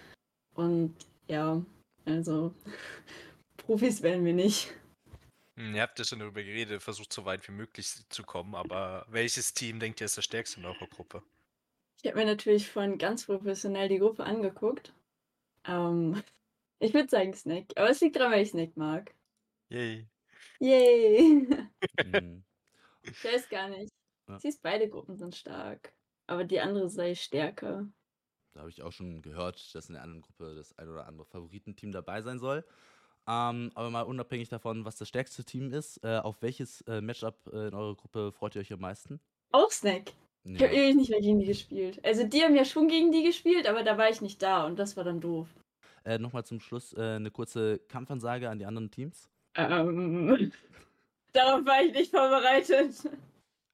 Und ja, also Profis werden wir nicht. Hm, ihr habt ja schon darüber geredet, versucht so weit wie möglich zu kommen, aber welches Team denkt ihr ist das stärkste in eurer Gruppe? Ich habe mir natürlich von ganz professionell die Gruppe angeguckt. Ähm, ich würde sagen Snack, aber es liegt daran, weil ich Snack mag. Yay. Yay! Mhm. ich weiß gar nicht. Ja. Siehst, beide Gruppen sind stark. Aber die andere sei stärker. Da habe ich auch schon gehört, dass in der anderen Gruppe das ein oder andere Favoritenteam dabei sein soll. Ähm, aber mal unabhängig davon, was das stärkste Team ist, äh, auf welches äh, Matchup äh, in eurer Gruppe freut ihr euch am meisten? Auch Snack. Ich habe ewig nicht mehr gegen die gespielt. Also die haben ja schon gegen die gespielt, aber da war ich nicht da und das war dann doof. Äh, Nochmal zum Schluss äh, eine kurze Kampfansage an die anderen Teams. Ähm, darauf war ich nicht vorbereitet.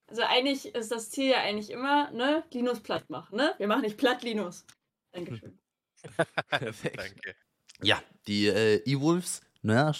Also eigentlich ist das Ziel ja eigentlich immer, ne, Linus platt machen, ne? Wir machen nicht platt Linus. Dankeschön. Perfekt. Danke. Ja, die äh, E-Wolves, ne,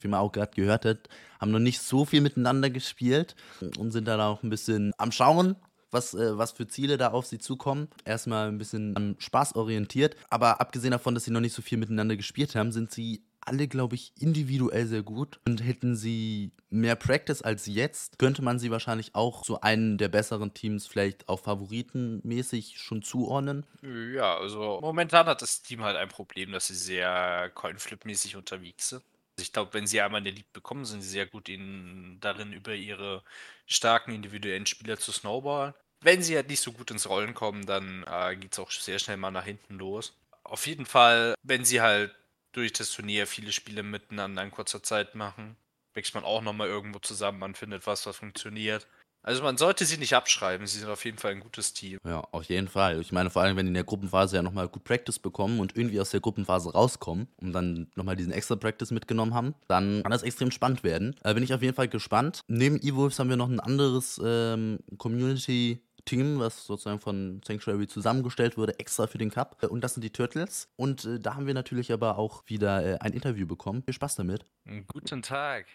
wie man auch gerade gehört hat, haben noch nicht so viel miteinander gespielt und sind dann auch ein bisschen am Schauen, was, äh, was für Ziele da auf sie zukommen. Erstmal ein bisschen am Spaß orientiert. Aber abgesehen davon, dass sie noch nicht so viel miteinander gespielt haben, sind sie alle, glaube ich, individuell sehr gut. Und hätten sie mehr Practice als jetzt, könnte man sie wahrscheinlich auch zu einem der besseren Teams vielleicht auch favoritenmäßig schon zuordnen. Ja, also momentan hat das Team halt ein Problem, dass sie sehr Coinflip-mäßig unterwegs sind. Ich glaube, wenn sie einmal eine Lead bekommen, sind sie sehr gut in, darin, über ihre starken individuellen Spieler zu snowballen. Wenn sie halt nicht so gut ins Rollen kommen, dann äh, geht es auch sehr schnell mal nach hinten los. Auf jeden Fall, wenn sie halt durch das Turnier viele Spiele miteinander in kurzer Zeit machen, wächst man auch nochmal irgendwo zusammen, man findet was, was funktioniert. Also man sollte sie nicht abschreiben, sie sind auf jeden Fall ein gutes Team. Ja, auf jeden Fall. Ich meine, vor allem, wenn die in der Gruppenphase ja nochmal gut Practice bekommen und irgendwie aus der Gruppenphase rauskommen und dann nochmal diesen extra Practice mitgenommen haben, dann kann das extrem spannend werden. Da bin ich auf jeden Fall gespannt. Neben E-Wolves haben wir noch ein anderes ähm, Community Team, was sozusagen von Sanctuary zusammengestellt wurde, extra für den Cup. Und das sind die Turtles. Und äh, da haben wir natürlich aber auch wieder äh, ein Interview bekommen. Viel Spaß damit. Guten Tag.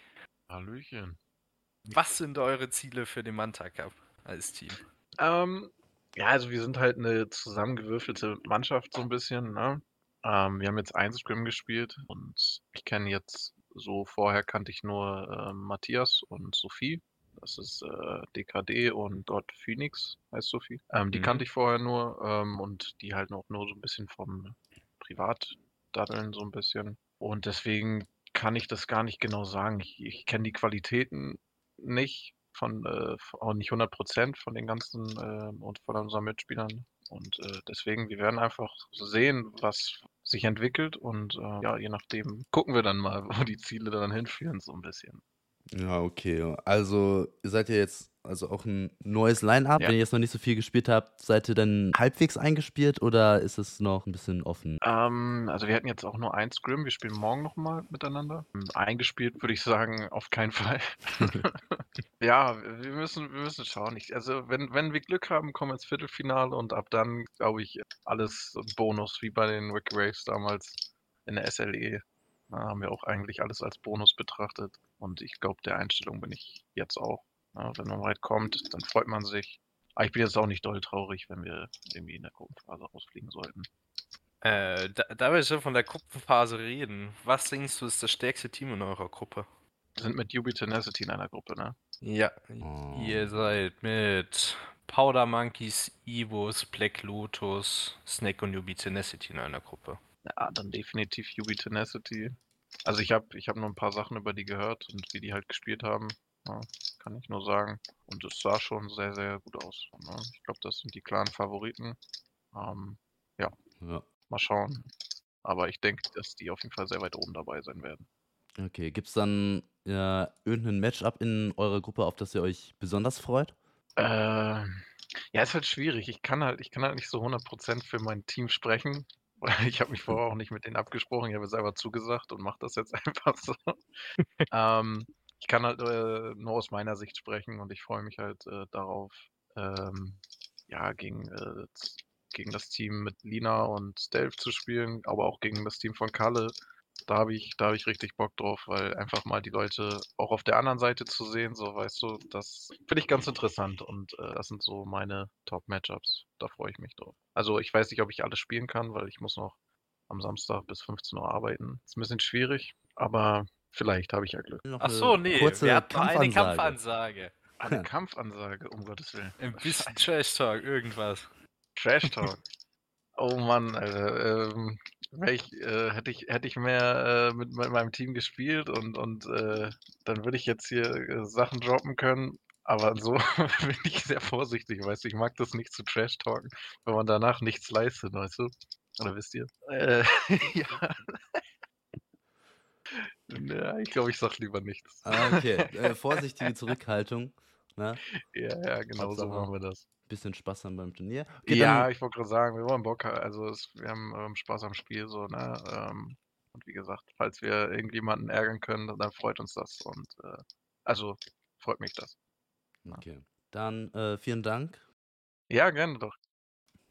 Hallöchen. Was sind eure Ziele für den Manta Cup als Team? Ähm, ja, also wir sind halt eine zusammengewürfelte Mannschaft so ein bisschen. Ne? Ähm, wir haben jetzt ein Scrim gespielt und ich kenne jetzt so vorher kannte ich nur äh, Matthias und Sophie. Das ist äh, DKD und dort Phoenix, heißt Sophie. Ähm, die Mhm. kannte ich vorher nur ähm, und die halt noch nur so ein bisschen vom Privatdaddeln so ein bisschen. Und deswegen kann ich das gar nicht genau sagen. Ich, ich kenne die Qualitäten nicht von, äh, auch nicht 100 Prozent von den ganzen äh, und von unseren Mitspielern. Und äh, deswegen, wir werden einfach sehen, was sich entwickelt und äh, ja, je nachdem gucken wir dann mal, wo die Ziele dann hinführen, so ein bisschen. Ja, okay. Also, ihr seid ja jetzt also auch ein neues Line-Up. Ja. Wenn ihr jetzt noch nicht so viel gespielt habt, seid ihr dann halbwegs eingespielt oder ist es noch ein bisschen offen? Ähm, also wir hatten jetzt auch nur ein Scrim, wir spielen morgen nochmal miteinander. Ähm, Eingespielt würde ich sagen, auf keinen Fall. ja, wir müssen, wir müssen schauen. Ich, also wenn, wenn wir Glück haben, kommen wir ins Viertelfinale und ab dann, glaube ich, alles Bonus, wie bei den Wick Waves damals in der SLE. Da haben wir auch eigentlich alles als Bonus betrachtet. Und ich glaube, der Einstellung bin ich jetzt auch. Ja, wenn man weit kommt, dann freut man sich. Aber ich bin jetzt auch nicht doll traurig, wenn wir irgendwie in der Gruppenphase rausfliegen sollten. Äh, da, da wir schon von der Gruppenphase reden, was denkst du ist das stärkste Team in eurer Gruppe? Wir sind mit UB Tenacity in einer Gruppe, ne? Ja, Oh. ihr seid mit Powder Monkeys, Evos, Black Lotus, Snake und Yubi Tenacity in einer Gruppe. Ja, dann definitiv UB Tenacity. Also ich habe ich hab nur ein paar Sachen über die gehört und wie die halt gespielt haben. Ja, kann ich nur sagen. Und es sah schon sehr, sehr gut aus. Ne? Ich glaube, das sind die klaren Favoriten. Ähm, Ja. mal schauen. Aber ich denke, dass die auf jeden Fall sehr weit oben dabei sein werden. Okay, gibt es dann ja, irgendein Matchup in eurer Gruppe, auf das ihr euch besonders freut? Äh, ja, ist halt schwierig. Ich kann halt, ich kann halt nicht so 100% für mein Team sprechen. Ich habe mich vorher auch nicht mit denen abgesprochen. Ich habe selber zugesagt und mache das jetzt einfach so. ähm, ich kann halt äh, nur aus meiner Sicht sprechen und ich freue mich halt äh, darauf, ähm, ja, gegen, äh, gegen das Team mit Lina und Delph zu spielen, aber auch gegen das Team von Kalle. Da habe ich, da habe ich richtig Bock drauf, weil einfach mal die Leute auch auf der anderen Seite zu sehen, so weißt du, das finde ich ganz interessant und äh, das sind so meine Top-Matchups. Da freue ich mich drauf. Also ich weiß nicht, ob ich alles spielen kann, weil ich muss noch am Samstag bis 15 Uhr arbeiten. Ist ein bisschen schwierig, aber vielleicht habe ich ja Glück. Ach so, nee, kurze wir hatten noch eine Kampfansage. Kampfansage. Eine Kampfansage, um Gottes Willen. Ein bisschen Trash Talk, irgendwas. Trash Talk. Oh Mann, Alter. Ähm, ich, äh, hätte, ich, hätte ich mehr äh, mit, mit meinem Team gespielt und, und äh, dann würde ich jetzt hier äh, Sachen droppen können. Aber so bin ich sehr vorsichtig, weißt du. Ich mag das nicht zu Trash talken, wenn man danach nichts leistet, weißt du. Oder wisst ihr? Äh, ja. ja. Ich glaube, ich sag lieber nichts. Ah, okay, äh, vorsichtige Zurückhaltung. Ne? Ja, ja, genau so Hauptsache- machen wir das. Bisschen Spaß haben beim Turnier. Okay, ja, dann- ich wollte gerade sagen, wir wollen Bock haben. Also es, wir haben ähm, Spaß am Spiel, so, ne? Ähm, und wie gesagt, falls wir irgendjemanden ärgern können, dann freut uns das. Und äh, also freut mich das. okay. Dann äh, vielen Dank. Ja, gerne doch.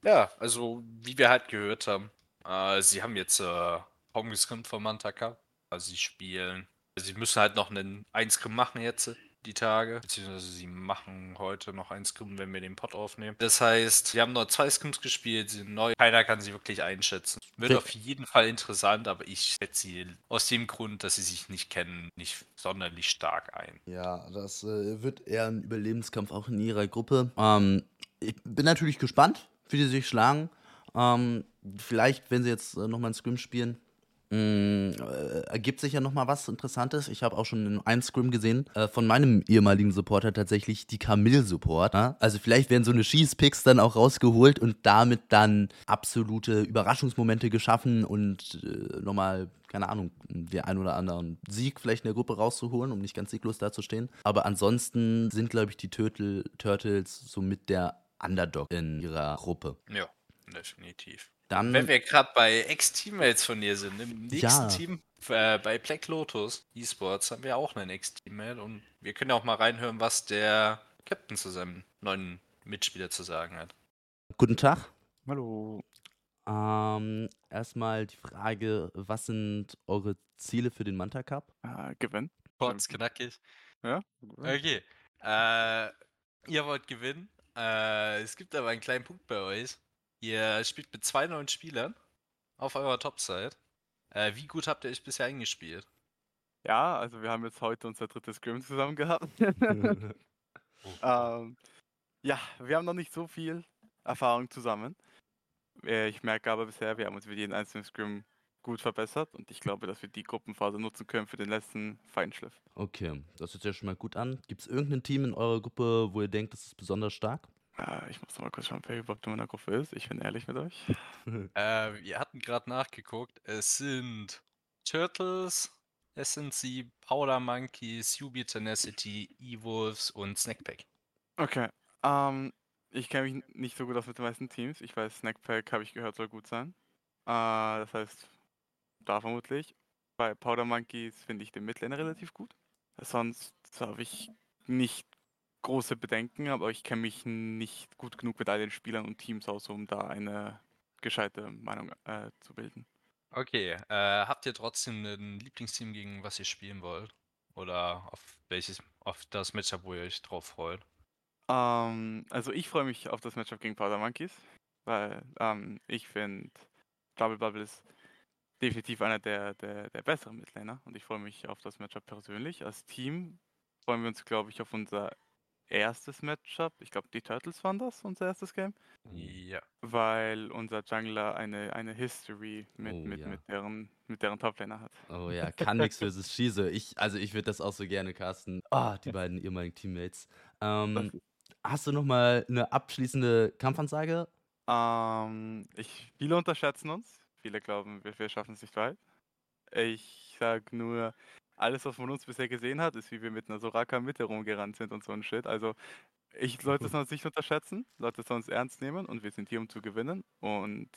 Ja, also wie wir halt gehört haben, äh, sie haben jetzt äh, kaum gescrimmt vom Manta Cup. Also sie spielen. Sie müssen halt noch einen Einscrim machen jetzt. Die Tage, beziehungsweise sie machen heute noch ein Scrim, wenn wir den Pod aufnehmen. Das heißt, sie haben nur zwei Scrims gespielt, sie sind neu, keiner kann sie wirklich einschätzen. Wird Ja. auf jeden Fall interessant, aber ich schätze sie aus dem Grund, dass sie sich nicht kennen, nicht sonderlich stark ein. Ja, das äh, wird eher ein Überlebenskampf auch in ihrer Gruppe. Ähm, ich bin natürlich gespannt, wie die sich schlagen. Ähm, vielleicht, wenn sie jetzt äh, nochmal ein Scrim spielen, mh, äh, ergibt sich ja nochmal was Interessantes. Ich habe auch schon in einem Scrim gesehen äh, von meinem ehemaligen Supporter tatsächlich die Camille-Support. Ja? Also vielleicht werden so eine Schießpicks dann auch rausgeholt und damit dann absolute Überraschungsmomente geschaffen und äh, nochmal, keine Ahnung, den ein oder anderen Sieg vielleicht in der Gruppe rauszuholen, um nicht ganz sieglos dazustehen. Aber ansonsten sind, glaube ich, die Turtle, Turtles somit der Underdog in ihrer Gruppe. Ja, definitiv. Dann, Wenn wir gerade bei Ex-Teammates von dir sind, im nächsten Ja. Team, äh, bei Black Lotus Esports, haben wir auch einen Ex-Teammate und wir können ja auch mal reinhören, was der Captain zu seinem neuen Mitspieler zu sagen hat. guten Tag. Hallo. Ähm, erstmal die Frage, was sind eure Ziele für den Manta Cup? Äh, Gewinn. Kurz, knackig. Ja. Okay. Äh, ihr wollt gewinnen. Äh, es gibt aber einen kleinen Punkt bei euch. Ihr spielt mit zwei neuen Spielern auf eurer Topside. Äh, wie gut habt ihr euch bisher eingespielt? Ja, also wir haben jetzt heute unser drittes Scrim zusammen gehabt. ähm, ja, wir haben noch nicht so viel Erfahrung zusammen. Äh, Ich merke aber bisher, wir haben uns mit jedem einzelnen Scrim gut verbessert und ich glaube, dass wir die Gruppenphase nutzen können für den letzten Feinschliff. Okay, das hört sich ja schon mal gut an. Gibt es irgendein Team in eurer Gruppe, wo ihr denkt, das ist besonders stark? Äh, Ich muss mal kurz schauen, wer überhaupt in meiner Gruppe ist. Ich bin ehrlich mit euch. Äh, wir hatten gerade nachgeguckt. Es sind Turtles, SNC, Powder Monkeys, UB Tenacity, E-Wolves und Snackpack. Okay. Ähm, ich kenne mich nicht so gut aus mit den meisten Teams. Ich weiß, Snackpack habe ich gehört, soll gut sein. Äh, das heißt, da vermutlich. Bei Powder Monkeys finde ich den Midlaner relativ gut. Sonst habe ich nicht große Bedenken, aber ich kenne mich nicht gut genug mit all den Spielern und Teams aus, um da eine gescheite Meinung äh, zu bilden. Okay, äh, habt ihr trotzdem ein Lieblingsteam, gegen was ihr spielen wollt? Oder auf welches, auf das Matchup, wo ihr euch drauf freut? Ähm, also ich freue mich auf das Matchup gegen Powder Monkeys, weil ähm, ich finde, Double Bubble ist definitiv einer der, der, der besseren Midlaner und ich freue mich auf das Matchup persönlich. Als Team freuen wir uns, glaube ich, auf unser erstes Matchup. Ich glaube, die Turtles waren das, unser erstes Game, Ja. weil unser Jungler eine, eine History mit, Oh, mit, ja. mit, deren, mit deren Toplaner hat. Oh ja, Kanix versus Schieße. Ich, also ich würde das auch so gerne casten. Ah, die beiden ehemaligen Teammates. Ähm, hast du noch mal eine abschließende Kampfansage? Ähm, ich, viele unterschätzen uns. Viele glauben, wir, wir schaffen es nicht weit. Ich sag nur, alles, was man uns bisher gesehen hat, ist, wie wir mit einer Soraka Mitte rumgerannt sind und so ein Shit. Also, ich sollte es uns nicht unterschätzen, sollte es uns ernst nehmen und wir sind hier, um zu gewinnen und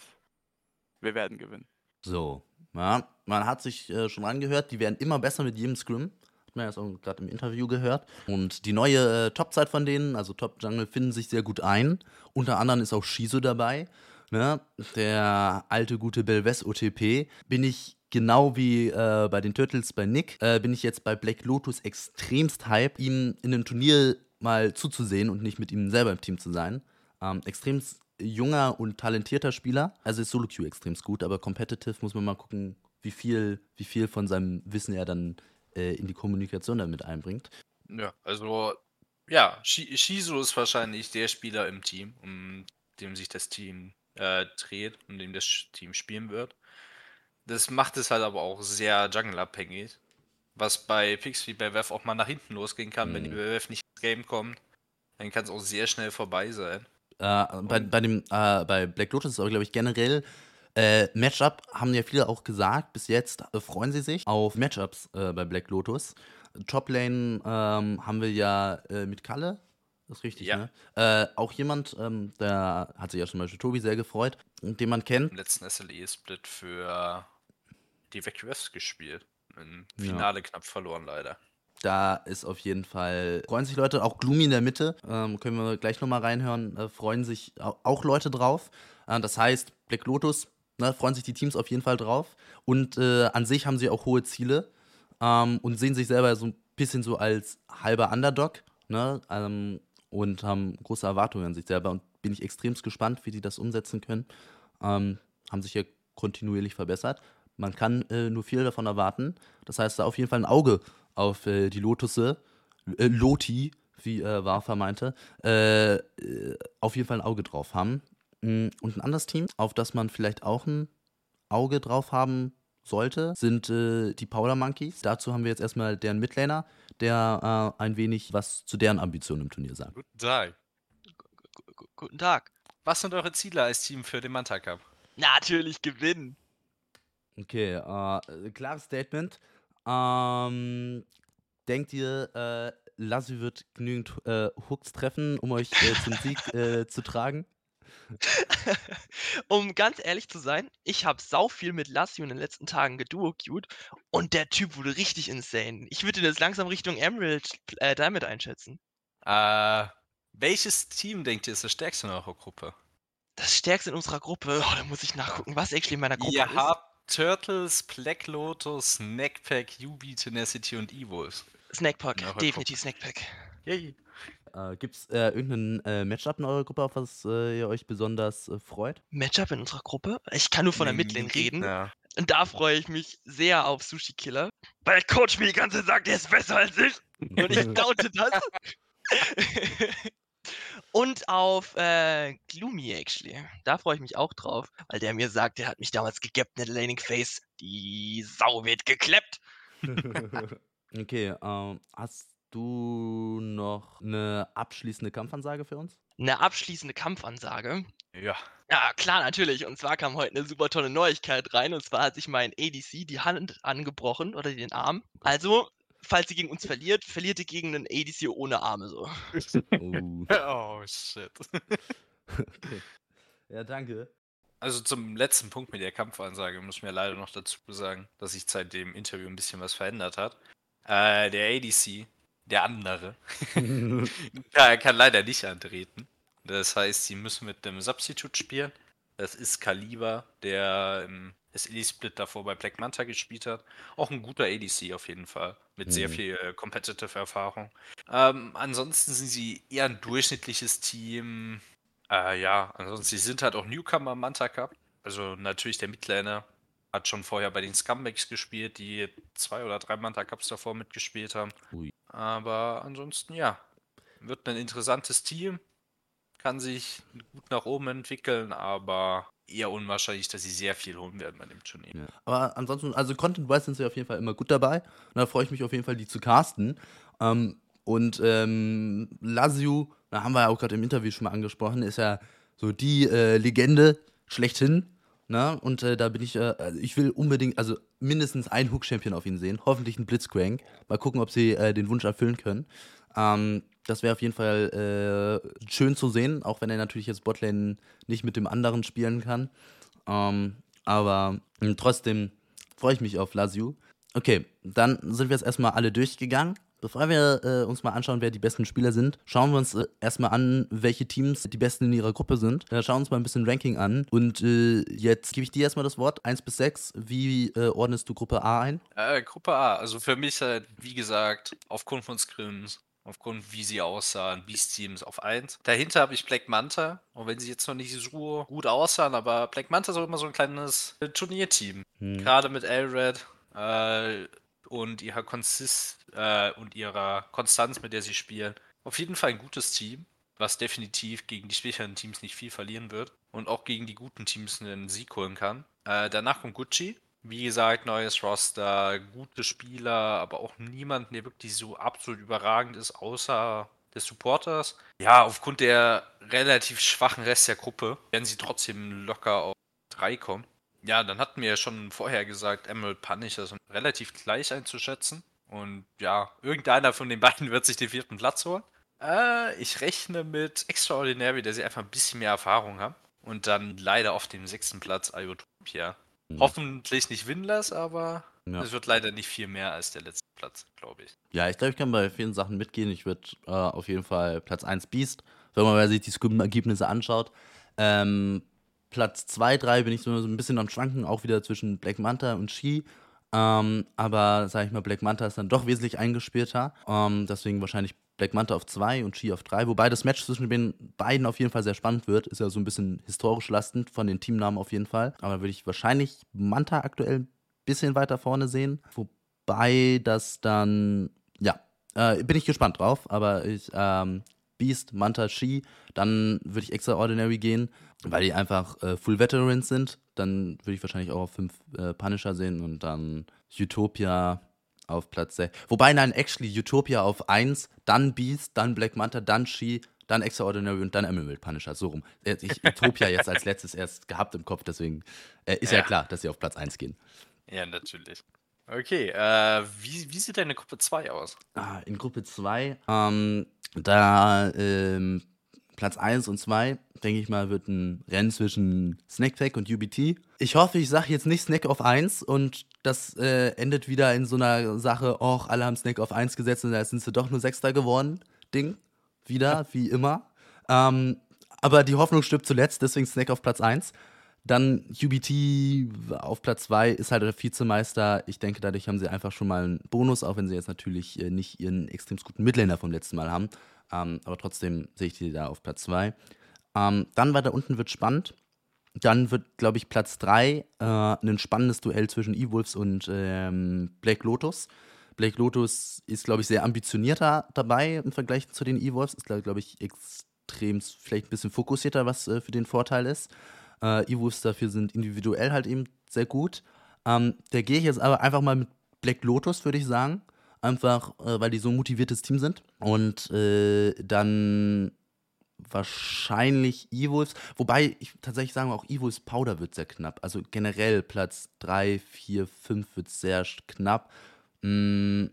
wir werden gewinnen. So, ja, man hat sich äh, schon angehört, die werden immer besser mit jedem Scrim. Hat man ja auch gerade im Interview gehört. Und die neue äh, Top-Zeit von denen, also Top Jungle, finden sich sehr gut ein. Unter anderem ist auch Shizo dabei. Ne? Der alte, gute Belves OTP. Bin ich genau wie äh, bei den Turtles bei Nick, äh, bin ich jetzt bei Black Lotus extremst hype, ihm in einem Turnier mal zuzusehen und nicht mit ihm selber im Team zu sein. Ähm, extremst junger und talentierter Spieler. Also ist Solo Q extremst gut, aber competitive muss man mal gucken, wie viel, wie viel von seinem Wissen er dann äh, in die Kommunikation damit einbringt. Ja, also, ja, Shi- Shizu ist wahrscheinlich der Spieler im Team, um dem sich das Team äh, dreht und dem das Team spielen wird. Das macht es halt aber auch sehr jungle-abhängig. Was bei Picks wie bei WEF auch mal nach hinten losgehen kann, wenn die Mhm. WEF nicht ins Game kommt, dann kann es auch sehr schnell vorbei sein. Äh, bei, bei, dem, äh, bei Black Lotus ist aber, glaube ich, generell äh, Matchup, haben ja viele auch gesagt, bis jetzt freuen sie sich auf Matchups äh, bei Black Lotus. Toplane ähm, haben wir ja äh, mit Kalle, das ist richtig, Ja. ne? Äh, auch jemand, ähm, der hat sich ja zum Beispiel Tobi sehr gefreut, den man kennt. Im letzten SLE-Split für die WEFs gespielt. Im Ja. Finale knapp verloren, leider. Da ist auf jeden Fall, freuen sich Leute, auch Gloomy in der Mitte, ähm, können wir gleich nochmal reinhören, äh, freuen sich au- auch Leute drauf. Äh, das heißt, Black Lotus, ne, freuen sich die Teams auf jeden Fall drauf. Und äh, an sich haben sie auch hohe Ziele ähm, und sehen sich selber so ein bisschen so als halber Underdog, ne? Ähm, und haben große Erwartungen an sich selber und bin ich extremst gespannt, wie die das umsetzen können. Ähm, haben sich ja kontinuierlich verbessert. Man kann äh, nur viel davon erwarten. Das heißt, da auf jeden Fall ein Auge auf äh, die Lotusse, äh, Loti, wie äh, Warfer meinte, äh, äh, auf jeden Fall ein Auge drauf haben. Mm, Und ein anderes Team, auf das man vielleicht auch ein Auge drauf haben sollte, sind äh, die Powder Monkeys. Dazu haben wir jetzt erstmal deren Midlaner, der äh, ein wenig was zu deren Ambitionen im Turnier sagt. Guten Tag. Gu- Guten Tag. Was sind eure Ziele als Team für den Manta Cup? Natürlich gewinnen. Okay, äh, klares Statement. Ähm, denkt ihr, äh, Lassi wird genügend äh, Hooks treffen, um euch äh, zum Sieg äh, zu tragen? um ganz ehrlich zu sein, ich habe sau viel mit Lassi in den letzten Tagen geduo-queued und der Typ wurde richtig insane. Ich würde ihn jetzt langsam Richtung Emerald äh, Diamond einschätzen. Äh, welches Team denkt ihr ist das stärkste in eurer Gruppe? Das stärkste in unserer Gruppe, oh, da muss ich nachgucken, was actually in meiner Gruppe Ihr ist. habt Turtles, Black Lotus, Snackpack, Yubi, Tenacity und E-Wolves. Snackpack, definitiv Snackpack. Yay. Äh, Gibt es äh, irgendein äh, Matchup in eurer Gruppe, auf was äh, ihr euch besonders äh, freut? Matchup in unserer Gruppe? Ich kann nur von der Midlane reden. Ja. Und da freue ich mich sehr auf Sushi Killer. Weil Coach mir die ganze Zeit sagt, er ist besser als ich. Und ich daute das. Und auf äh, Gloomy, actually. Da freue ich mich auch drauf, weil der mir sagt, der hat mich damals gegappt in der Laning Phase. Die Sau wird gekleppt. okay, ähm, hast du noch eine abschließende Kampfansage für uns? Eine abschließende Kampfansage. Ja. Ja, klar, natürlich. Und zwar kam heute eine super tolle Neuigkeit rein. Und zwar hat sich mein ADC die Hand angebrochen oder den Arm. Also, falls sie gegen uns verliert, verliert ihr gegen einen ADC ohne Arme so. Oh, Oh, shit. okay. Ja, danke. Also zum letzten Punkt mit der Kampfansage muss ich mir leider noch dazu sagen, dass sich seit dem Interview ein bisschen was verändert hat. Äh, der ADC, der andere, kann, kann leider nicht antreten. Das heißt, sie müssen mit einem Substitute spielen. Das ist Kaliber, der im SE-Split davor bei Black Manta gespielt hat. Auch ein guter ADC auf jeden Fall. Mit sehr Mhm. viel äh, Competitive Erfahrung. Ähm, ansonsten sind sie eher ein durchschnittliches Team. Äh, ja, ansonsten, sie sind halt auch Newcomer im Manta Cup. Also natürlich der Midlaner hat schon vorher bei den Scumbags gespielt, die zwei oder drei Manta Cups davor mitgespielt haben. Ui. Aber ansonsten ja, wird ein interessantes Team. Kann sich gut nach oben entwickeln, aber eher unwahrscheinlich, dass sie sehr viel holen werden bei dem Turnier. Ja. Aber ansonsten, also Content-wise sind sie auf jeden Fall immer gut dabei. Und da freue ich mich auf jeden Fall, die zu casten. Ähm, und ähm, Lazio, da haben wir ja auch gerade im Interview schon mal angesprochen, ist ja so die äh, Legende schlechthin. Ne? Und äh, da bin ich, äh, also ich will unbedingt, also mindestens einen Hook-Champion auf ihn sehen. Hoffentlich einen Blitzcrank. Mal gucken, ob sie äh, den Wunsch erfüllen können. Ähm, das wäre auf jeden Fall äh, schön zu sehen, auch wenn er natürlich jetzt Botlane nicht mit dem anderen spielen kann. Ähm, aber mh, trotzdem freue ich mich auf Lazio. Okay, dann sind wir jetzt erstmal alle durchgegangen. Bevor wir äh, uns mal anschauen, wer die besten Spieler sind, schauen wir uns äh, erstmal an, welche Teams die besten in ihrer Gruppe sind. Äh, schauen uns mal ein bisschen Ranking an. Und äh, jetzt gebe ich dir erstmal das Wort, 1 bis 6. Wie äh, ordnest du Gruppe A ein? Äh, Gruppe A, also für mich halt, wie gesagt, aufgrund von Scrims, aufgrund wie sie aussahen, Beast Teams auf 1. Dahinter habe ich Black Manta, auch wenn sie jetzt noch nicht so gut aussahen, aber Black Manta ist auch immer so ein kleines Turnierteam. Hm. Gerade mit Elred äh, und ihrer Konsist äh, und ihrer Konstanz, mit der sie spielen. Auf jeden Fall ein gutes Team, was definitiv gegen die schwächeren Teams nicht viel verlieren wird und auch gegen die guten Teams einen Sieg holen kann. Äh, danach kommt Gucci. Wie gesagt, neues Roster, gute Spieler, aber auch niemand, der wirklich so absolut überragend ist, außer des Supporters. Ja, aufgrund der relativ schwachen Rest der Gruppe werden sie trotzdem locker auf 3 kommen. Ja, dann hatten wir ja schon vorher gesagt, Emerald Punisher sind relativ gleich einzuschätzen. Und ja, irgendeiner von den beiden wird sich den vierten Platz holen. Äh, ich rechne mit Extraordinary, dass sie einfach ein bisschen mehr Erfahrung haben. Und dann leider auf dem sechsten Platz Iotopia. Hm. Hoffentlich nicht winless, aber Ja. es wird leider nicht viel mehr als der letzte Platz, glaube ich. Ja, ich glaube, ich kann bei vielen Sachen mitgehen. Ich würde äh, auf jeden Fall Platz 1 Beast, wenn man sich die Scrim-Ergebnisse anschaut. Ähm, Platz 2, 3 bin ich so, ein bisschen am Schwanken, auch wieder zwischen Black Manta und Shi. Ähm, aber, sag ich mal, Black Manta ist dann doch wesentlich eingespielter. Ähm, deswegen wahrscheinlich Black Manta auf 2 und Chi auf 3. Wobei das Match zwischen den beiden auf jeden Fall sehr spannend wird. Ist ja so ein bisschen historisch lastend von den Teamnamen auf jeden Fall. Aber würde ich wahrscheinlich Manta aktuell ein bisschen weiter vorne sehen. Wobei das dann, ja, äh, bin ich gespannt drauf. Aber ich, ähm, Beast, Manta, Chi, dann würde ich Extraordinary gehen, weil die einfach äh, Full Veterans sind. Dann würde ich wahrscheinlich auch auf 5 äh, Punisher sehen und dann Utopia auf Platz 6. Wobei, nein, actually Utopia auf 1, dann Beast, dann Black Manta, dann Chi, dann Extraordinary und dann Emerald Punisher. So rum. Ich Utopia jetzt als letztes erst gehabt im Kopf, deswegen äh, ist ja. Ja. klar, dass sie auf Platz 1 gehen. Ja, natürlich. Okay, äh, wie, wie sieht deine Gruppe 2 aus? Ah, in Gruppe 2, ähm, da ähm, Platz 1 und 2, denke ich mal, wird ein Rennen zwischen Snackpack und UBT. Ich hoffe, ich sage jetzt nicht Snack auf 1 und das äh, endet wieder in so einer Sache, och, alle haben Snack auf 1 gesetzt und da sind sie doch nur Sechster geworden. Ding. Wieder, wie immer. Ähm, aber die Hoffnung stirbt zuletzt, deswegen Snack auf Platz 1. Dann UBT auf Platz 2 ist halt der Vizemeister. Ich denke, dadurch haben sie einfach schon mal einen Bonus, auch wenn sie jetzt natürlich äh, nicht ihren extrem guten Midlaner vom letzten Mal haben. Ähm, aber trotzdem sehe ich die da auf Platz 2. Ähm, dann weiter unten wird spannend. Dann wird, glaube ich, Platz 3 äh, ein spannendes Duell zwischen E-Wolves und ähm, Black Lotus. Black Lotus ist, glaube ich, sehr ambitionierter dabei im Vergleich zu den E-Wolves. Ist, glaube glaub ich, extrem, vielleicht ein bisschen fokussierter, was äh, für den Vorteil ist. Äh, E-Wolves dafür sind individuell halt eben sehr gut. Ähm, da gehe ich jetzt aber einfach mal mit Black Lotus, würde ich sagen. Einfach, äh, weil die so ein motiviertes Team sind. Und äh, dann wahrscheinlich E-Wolves. Wobei ich tatsächlich sagen, auch E-Wolves Powder wird sehr knapp. Also generell Platz 3, 4, 5 wird sehr knapp. Mm,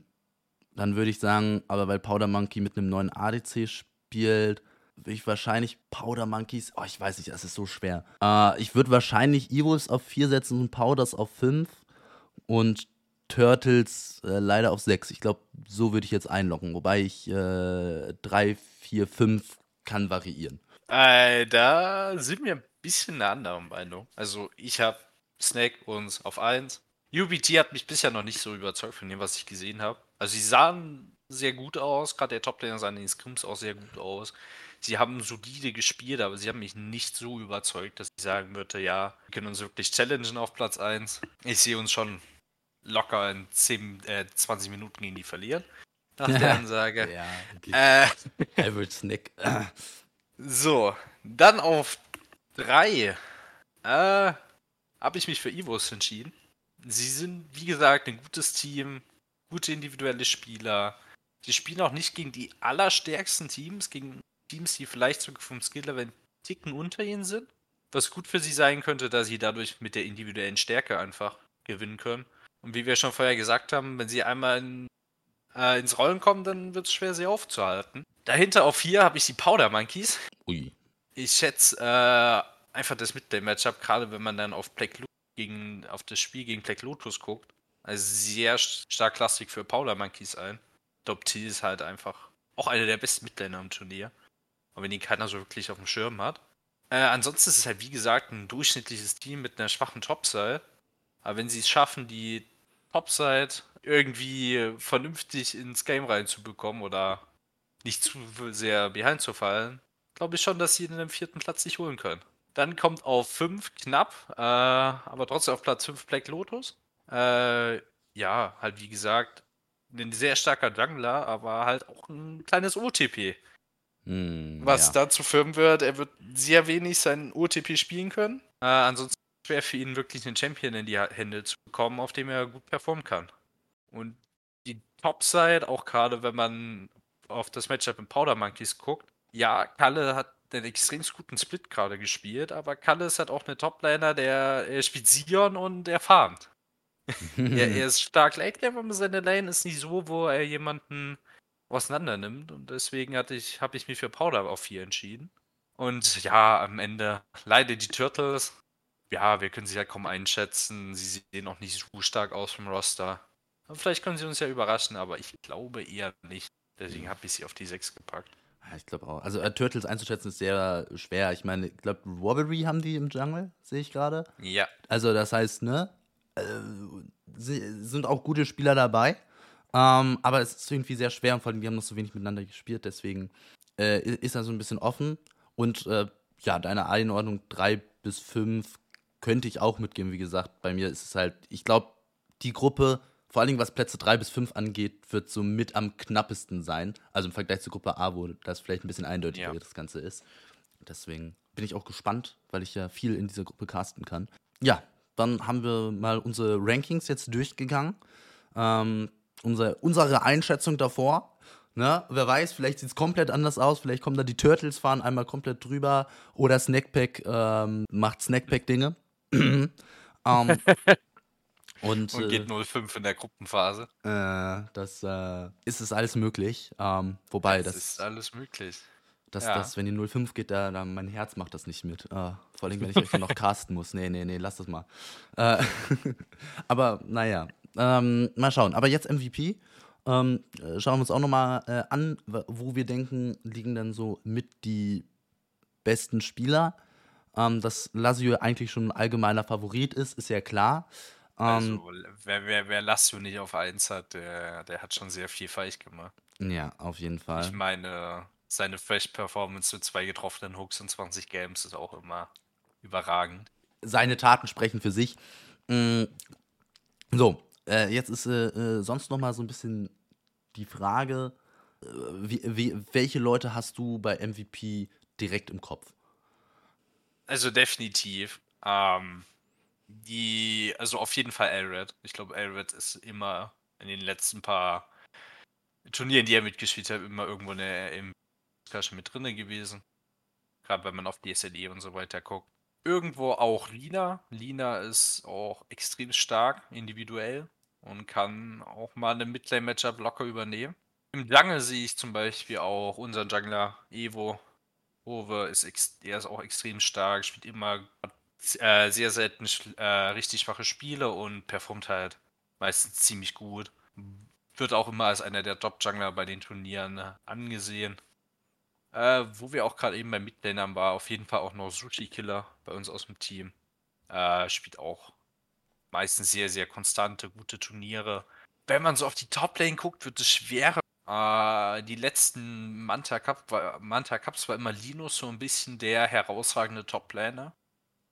dann würde ich sagen, aber weil Powder Monkey mit einem neuen ADC spielt, würde ich wahrscheinlich Powder Monkeys. Oh, ich weiß nicht, das ist so schwer. Äh, ich würde wahrscheinlich E-Wolves auf 4 setzen und Powders auf 5 und Turtles äh, leider auf 6. Ich glaube, so würde ich jetzt einloggen. Wobei ich 3, 4, 5 kann variieren. Äh, da sind wir ein bisschen eine andere Meinung. Also ich habe Snack uns auf 1. UBT hat mich bisher noch nicht so überzeugt von dem, was ich gesehen habe. Also sie sahen sehr gut aus, gerade der Toplaner sah in den Scrims auch sehr gut aus. Sie haben solide gespielt, aber sie haben mich nicht so überzeugt, dass ich sagen würde, ja, wir können uns wirklich challengen auf Platz 1. Ich sehe uns schon locker in 10, äh, 20 Minuten gegen die verlieren. Nach der Ansage. Ja, okay. Äh, Average Snack. so, dann auf 3 äh, habe ich mich für Evos entschieden. Sie sind, wie gesagt, ein gutes Team, gute individuelle Spieler. Sie spielen auch nicht gegen die allerstärksten Teams, gegen Teams, die vielleicht sogar vom Skill-Level einen Ticken unter ihnen sind. Was gut für sie sein könnte, da sie dadurch mit der individuellen Stärke einfach gewinnen können. Und wie wir schon vorher gesagt haben, wenn sie einmal in, äh, ins Rollen kommen, dann wird es schwer, sie aufzuhalten. Dahinter auf 4 habe ich die Powder Monkeys. Ui. Ich schätze äh, einfach das Midlane-Matchup, gerade wenn man dann auf Black gegen auf das Spiel gegen Black Lotus guckt, also sehr st- stark Klassik für Paula Monkeys ein. Top T ist halt einfach auch einer der besten Midlaner im Turnier. Und wenn ihn keiner so wirklich auf dem Schirm hat. Äh, ansonsten ist es halt, wie gesagt, ein durchschnittliches Team mit einer schwachen Topside. Aber wenn sie es schaffen, die Topside irgendwie vernünftig ins Game reinzubekommen oder nicht zu sehr behind zu fallen, glaube ich schon, dass sie den vierten Platz sich holen können. Dann kommt auf 5 knapp, äh, aber trotzdem auf Platz 5 Black Lotus. Äh, ja, halt wie gesagt, ein sehr starker Jungler, aber halt auch ein kleines OTP. Hm, Was ja. dazu führen wird, er wird sehr wenig sein OTP spielen können. Äh, ansonsten schwer für ihn wirklich einen Champion in die Hände zu bekommen, auf dem er gut performen kann. Und die Topside, auch gerade wenn man auf das Matchup im Powder Monkeys guckt, ja, Kalle hat einen extrem guten Split gerade gespielt, aber Kalle ist halt auch eine Toplaner, der er spielt Sion und er farmt. er, er ist stark Late Game, aber seine Lane ist nicht so, wo er jemanden auseinander nimmt. Und deswegen hatte ich, habe ich mich für Powder auf 4 entschieden. Und ja, am Ende leider die Turtles. Ja, wir können sie ja kaum einschätzen. Sie sehen auch nicht so stark aus vom Roster. Aber vielleicht können sie uns ja überraschen, aber ich glaube eher nicht. Deswegen habe ich sie auf die 6 gepackt. Ja, ich glaube auch. Also äh, Turtles einzuschätzen ist sehr schwer. Ich meine, ich glaube, Robbery haben die im Jungle, sehe ich gerade. Ja. Also das heißt, ne? Äh, si- sind auch gute Spieler dabei. Ähm, aber es ist irgendwie sehr schwer und vor allem, wir haben noch so wenig miteinander gespielt, deswegen äh, ist er so ein bisschen offen. Und äh, ja, deine Einordnung 3 bis 5 könnte ich auch mitgeben, wie gesagt. Bei mir ist es halt, ich glaube, die Gruppe, vor allen Dingen was Plätze 3 bis 5 angeht, wird so mit am knappesten sein. Also im Vergleich zur Gruppe A, wo das vielleicht ein bisschen eindeutiger Ja. das Ganze ist. Deswegen bin ich auch gespannt, weil ich ja viel in dieser Gruppe casten kann. Ja, dann haben wir mal unsere Rankings jetzt durchgegangen. Ähm, unsere, unsere Einschätzung davor. Ne? Wer weiß, vielleicht sieht es komplett anders aus. Vielleicht kommen da die Turtles, fahren einmal komplett drüber. Oder Snackpack ähm, macht Snackpack-Dinge. Ähm, und Und äh, geht 0-5 in der Gruppenphase. äh, das äh, ist es alles möglich. Ähm, wobei, das das, ist alles möglich. das, ja. das, wenn die 05 geht, da, da mein Herz macht das nicht mit. Äh, vor allem, wenn ich euch dann noch casten muss. Nee, nee, nee, lass das mal. Äh, aber naja, ähm, mal schauen. Aber jetzt MVP. Ähm, äh, schauen wir uns auch nochmal äh, an, wo wir denken, liegen dann so mit die besten Spieler. Ähm, dass Lazio eigentlich schon ein allgemeiner Favorit ist, ist ja klar. Ähm, Also, wer, wer, wer Lazio nicht auf 1 hat, der, der hat schon sehr viel falsch gemacht. ja, auf jeden Fall. Ich meine, seine Fresh-Performance mit zwei getroffenen Hooks und 20 Games ist auch immer überragend. seine Taten sprechen für sich. Mm, So, äh, jetzt ist äh, äh, sonst noch mal so ein bisschen die Frage, wie, wie, welche Leute hast du bei MVP direkt im Kopf? Also definitiv. Ähm, die, also auf jeden Fall Elred. Ich glaube, Elred ist immer in den letzten paar Turnieren, die er mitgespielt hat, immer irgendwo in der im Discussion mit drinne gewesen. Gerade wenn man auf DSLE und so weiter guckt. Irgendwo auch Lina. Lina ist auch extrem stark individuell und kann auch mal eine Midlane-Matchup locker übernehmen. Im Jungle sehe ich zum Beispiel auch unseren Jungler Evo. Ove ist, ex er ist auch extrem stark, spielt immer äh, sehr selten äh, richtig schwache Spiele und performt halt meistens ziemlich gut. Wird auch immer als einer der Top-Jungler bei den Turnieren äh, angesehen. Äh, wo wir auch gerade eben bei Midlanern war, auf jeden Fall auch noch Sushi Killer bei uns aus dem Team. Äh, spielt auch meistens sehr, sehr konstante, gute Turniere. Wenn man so auf die Top-Lane guckt, wird es schwerer. Äh, die letzten Manta, Cup Manta Cups war immer Linus so ein bisschen der herausragende Top-Laner.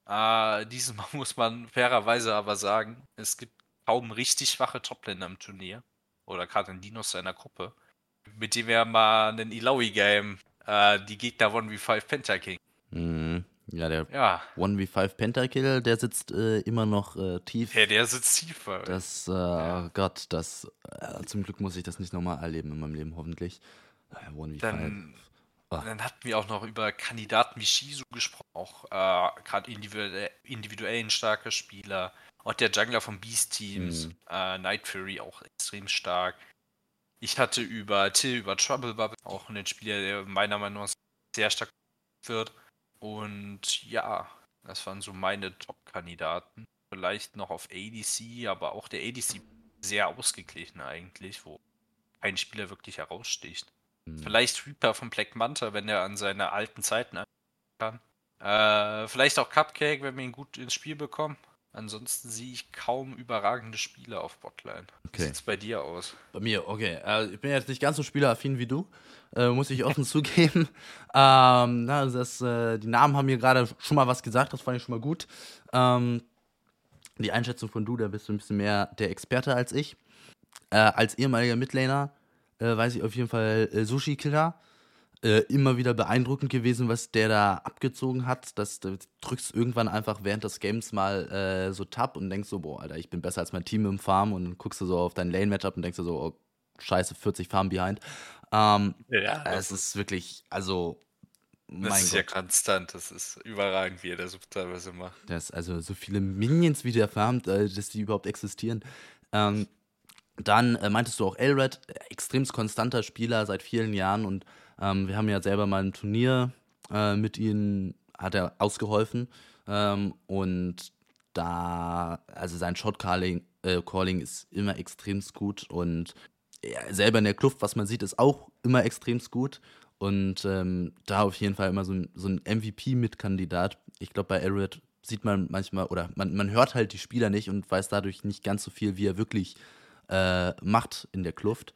Äh, dieses Mal muss man fairerweise aber sagen, es gibt kaum richtig schwache Top-Laner im Turnier. Oder gerade in Linus seiner Gruppe. Mit dem wir mal einen Ilaoi-Game, äh, die Gegner 1v5 Pentaking. Mm, ja, der Ja, 1v5 Pentakill, der sitzt äh, immer noch äh, tief. der, der sitzt tiefer. Das, äh, oh Gott, das, äh, zum Glück muss ich das nicht nochmal erleben in meinem Leben, hoffentlich. Äh, 1v5. Dann, Ah. dann hatten wir auch noch über Kandidaten wie Shizu gesprochen, auch äh, gerade individuell, individuell ein starker Spieler. Auch der Jungler von Beast Teams, Mhm. äh, Night Fury auch extrem stark. Ich hatte über Till, über Trouble Bubble auch einen Spieler, der meiner Meinung nach sehr stark wird. Und ja, das waren so meine Top-Kandidaten. Vielleicht noch auf ADC, aber auch der ADC sehr ausgeglichen eigentlich, wo kein Spieler wirklich heraussticht. Hm. Vielleicht Reaper von Black Manta, wenn er an seine alten Zeiten kann. Äh, vielleicht auch Cupcake, wenn wir ihn gut ins Spiel bekommen. Ansonsten sehe ich kaum überragende Spiele auf Botline. Wie Okay. sieht's bei dir aus? Bei mir, okay. Äh, ich bin jetzt nicht ganz so spieleraffin wie du, äh, muss ich offen zugeben. Ähm, na, also das, äh, die Namen haben mir gerade schon mal was gesagt, das fand ich schon mal gut. Ähm, die Einschätzung von du, da bist du ein bisschen mehr der Experte als ich. Äh, als ehemaliger Midlaner äh, weiß ich auf jeden Fall äh, Sushi Killer. Äh, immer wieder beeindruckend gewesen, was der da abgezogen hat. Das, du drückst irgendwann einfach während des Games mal äh, so Tab und denkst so, boah, Alter, ich bin besser als mein Team im Farm und dann guckst du so auf dein Lane-Matchup und denkst so, oh, scheiße, 40 Farm behind. Ähm, Ja, es ist wirklich, also, das mein ist ja Gott, konstant. Das ist überragend, wie er das teilweise macht. das, also so viele Minions, wie der farmt, äh, dass die überhaupt existieren. Ähm, dann äh, meintest du auch Elred, äh, extremst konstanter Spieler seit vielen Jahren und ähm, wir haben ja selber mal ein Turnier äh, mit ihm, hat er ausgeholfen ähm, und da, also sein Shot-Calling äh, Calling ist immer extremst gut und selber in der Kluft, was man sieht, ist auch immer extremst gut und ähm, da auf jeden Fall immer so ein, so ein MVP-Mitkandidat. Ich glaube, bei Elred sieht man manchmal, oder man, man hört halt die Spieler nicht und weiß dadurch nicht ganz so viel, wie er wirklich äh, macht in der Kluft.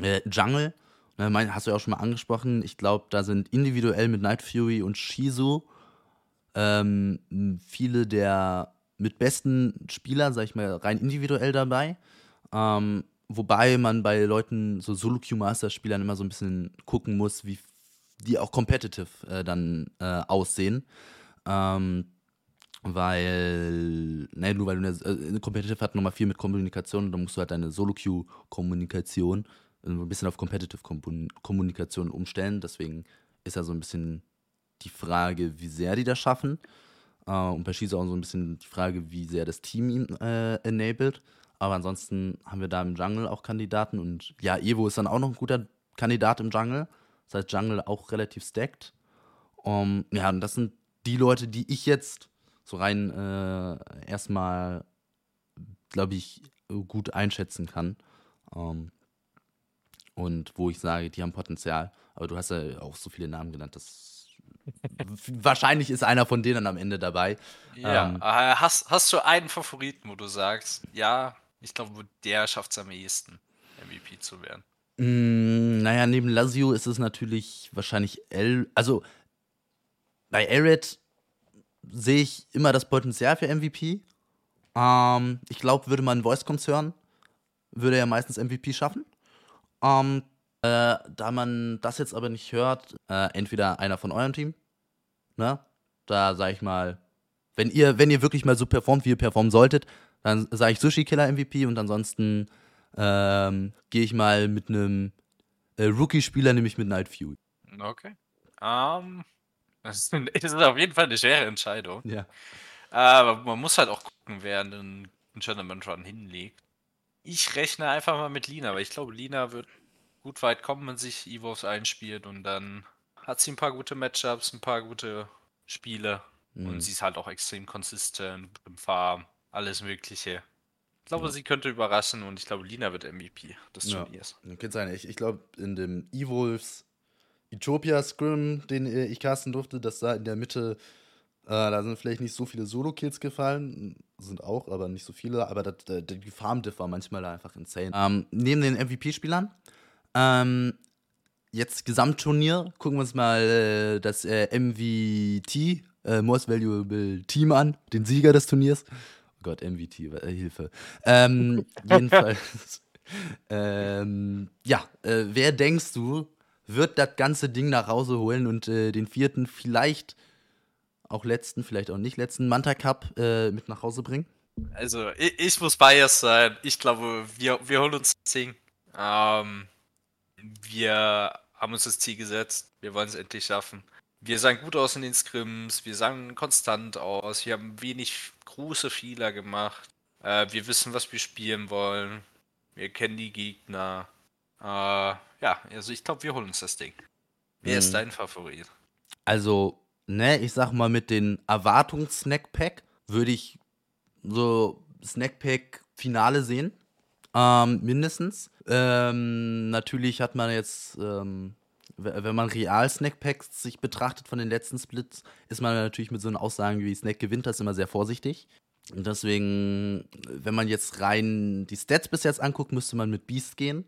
Äh, Jungle, ne, mein, hast du ja auch schon mal angesprochen. Ich glaube, da sind individuell mit Night Fury und Shizu ähm, viele der mit besten Spieler, sag ich mal, rein individuell dabei. Ähm, wobei man bei Leuten, so Solo-Q-Master-Spielern immer so ein bisschen gucken muss, wie die auch competitive äh, dann äh, aussehen. Ähm, weil, ne, nur weil du eine, äh, Competitive hat nochmal viel mit Kommunikation und dann musst du halt deine Solo-Queue-Kommunikation äh, ein bisschen auf Competitive-Kommunikation umstellen. Deswegen ist ja so ein bisschen die Frage, wie sehr die das schaffen. Äh, und bei Shizu auch so ein bisschen die Frage, wie sehr das Team ihn äh, enabled. Aber ansonsten haben wir da im Jungle auch Kandidaten und ja, Evo ist dann auch noch ein guter Kandidat im Jungle. Das heißt, Jungle auch relativ stacked. Um, ja, und das sind die Leute, die ich jetzt so rein äh, erstmal, glaube ich, gut einschätzen kann. Um, und wo ich sage, die haben Potenzial. Aber du hast ja auch so viele Namen genannt, das wahrscheinlich ist einer von denen am Ende dabei. Ja, ähm, äh, hast, hast du einen Favoriten, wo du sagst, ja, ich glaube, der schafft es am ehesten, MVP zu werden? Mm, naja, neben Lazio ist es natürlich wahrscheinlich L. Also bei Elred sehe ich immer das Potenzial für MVP. Ähm, ich glaube, würde man Voice Comms hören, würde er meistens MVP schaffen. Ähm, äh, da man das jetzt aber nicht hört, äh, entweder einer von eurem Team, ne? Da sage ich mal, wenn ihr, wenn ihr wirklich mal so performt, wie ihr performen solltet, dann sage ich Sushi Killer MVP und ansonsten ähm, gehe ich mal mit einem äh, Rookie-Spieler, nämlich mit Night Fury. Okay. Um, ähm, das, ist, das ist auf jeden Fall eine schwere Entscheidung. Ja. Aber man muss halt auch gucken, wer einen Tournament Run hinlegt. Ich rechne einfach mal mit Lina, weil ich glaube, Lina wird gut weit kommen, wenn sich Evos einspielt und dann hat sie ein paar gute Matchups, ein paar gute Spiele mhm. und sie ist halt auch extrem konsistent im Farm, alles Mögliche. Ich glaube, ja. sie könnte überraschen und ich glaube, Lina wird MVP des Turniers. Ja, kann sein. Ich, ich glaube, in dem Evolves Utopia Scrim, den äh, ich casten durfte, dass da in der Mitte, äh, da sind vielleicht nicht so viele Solo-Kills gefallen, sind auch, aber nicht so viele, aber das, die Farm-Diff war manchmal einfach insane. Ähm, neben den MVP-Spielern ähm, jetzt Gesamtturnier, gucken wir uns mal äh, das äh, MVT, äh, Most Valuable Team an, den Sieger des Turniers. Oh Gott, MVT, äh, Hilfe. Ähm, jedenfalls. ähm, ja, äh, wer denkst du, wird das ganze Ding nach Hause holen und äh, den vierten, vielleicht auch letzten, vielleicht auch nicht letzten Manta Cup äh, mit nach Hause bringen? Also, ich, ich muss biased sein. Ich glaube, wir, wir holen uns das Ding. Ähm, wir haben uns das Ziel gesetzt, wir wollen es endlich schaffen. Wir sahen gut aus in den Scrims, wir sahen konstant aus, wir haben wenig große Fehler gemacht. Äh, wir wissen, was wir spielen wollen. Wir kennen die Gegner. Äh, ja, also ich glaube, wir holen uns das Ding. Wer mhm. ist dein Favorit? Also, ne, ich sag mal, mit den Erwartungs-Snackpack würde ich so Snackpack-Finale sehen. Ähm, mindestens. Ähm, natürlich hat man jetzt, ähm, wenn man real Snackpacks sich betrachtet von den letzten Splits, ist man natürlich mit so einer Aussagen wie Snack gewinnt das immer sehr vorsichtig. Und deswegen, wenn man jetzt rein die Stats bis jetzt anguckt, müsste man mit Beast gehen.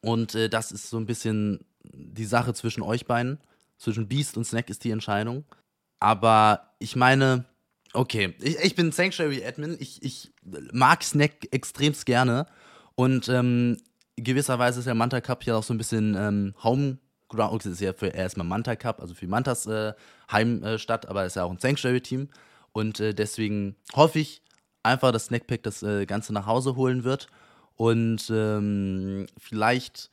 Und äh, das ist so ein bisschen die Sache zwischen euch beiden. Zwischen Beast und Snack ist die Entscheidung. Aber ich meine, okay, ich, ich bin Sanctuary Admin. Ich, ich mag Snack extremst gerne. Und ähm, gewisserweise ist der Manta Cup ja auch so ein bisschen ähm, Homeground. Okay, ist ja für erstmal Manta Cup, also für Mantas äh, Heimstadt, aber ist ja auch ein Sanctuary-Team. Und äh, deswegen hoffe ich einfach, dass Snackpack das äh, Ganze nach Hause holen wird. Und ähm, vielleicht,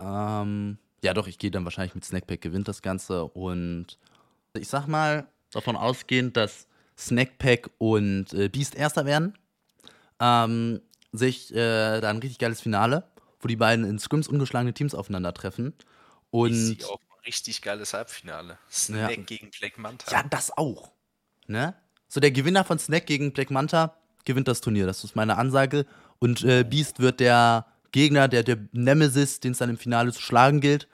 ähm, ja doch, ich gehe dann wahrscheinlich mit Snackpack gewinnt das Ganze. Und ich sag mal, davon ausgehend, dass Snackpack und äh, Beast Erster werden, ähm, sich äh, da ein richtig geiles Finale wo die beiden in Scrims ungeschlagene Teams aufeinandertreffen. Und ich sehe auch ein richtig geiles Halbfinale. Snack ja. gegen Black Manta. Ja, das auch. Ne? So, der Gewinner von Snack gegen Black Manta gewinnt das Turnier. Das ist meine Ansage. Und äh, Beast wird der Gegner, der, der Nemesis, den es dann im Finale zu schlagen gilt.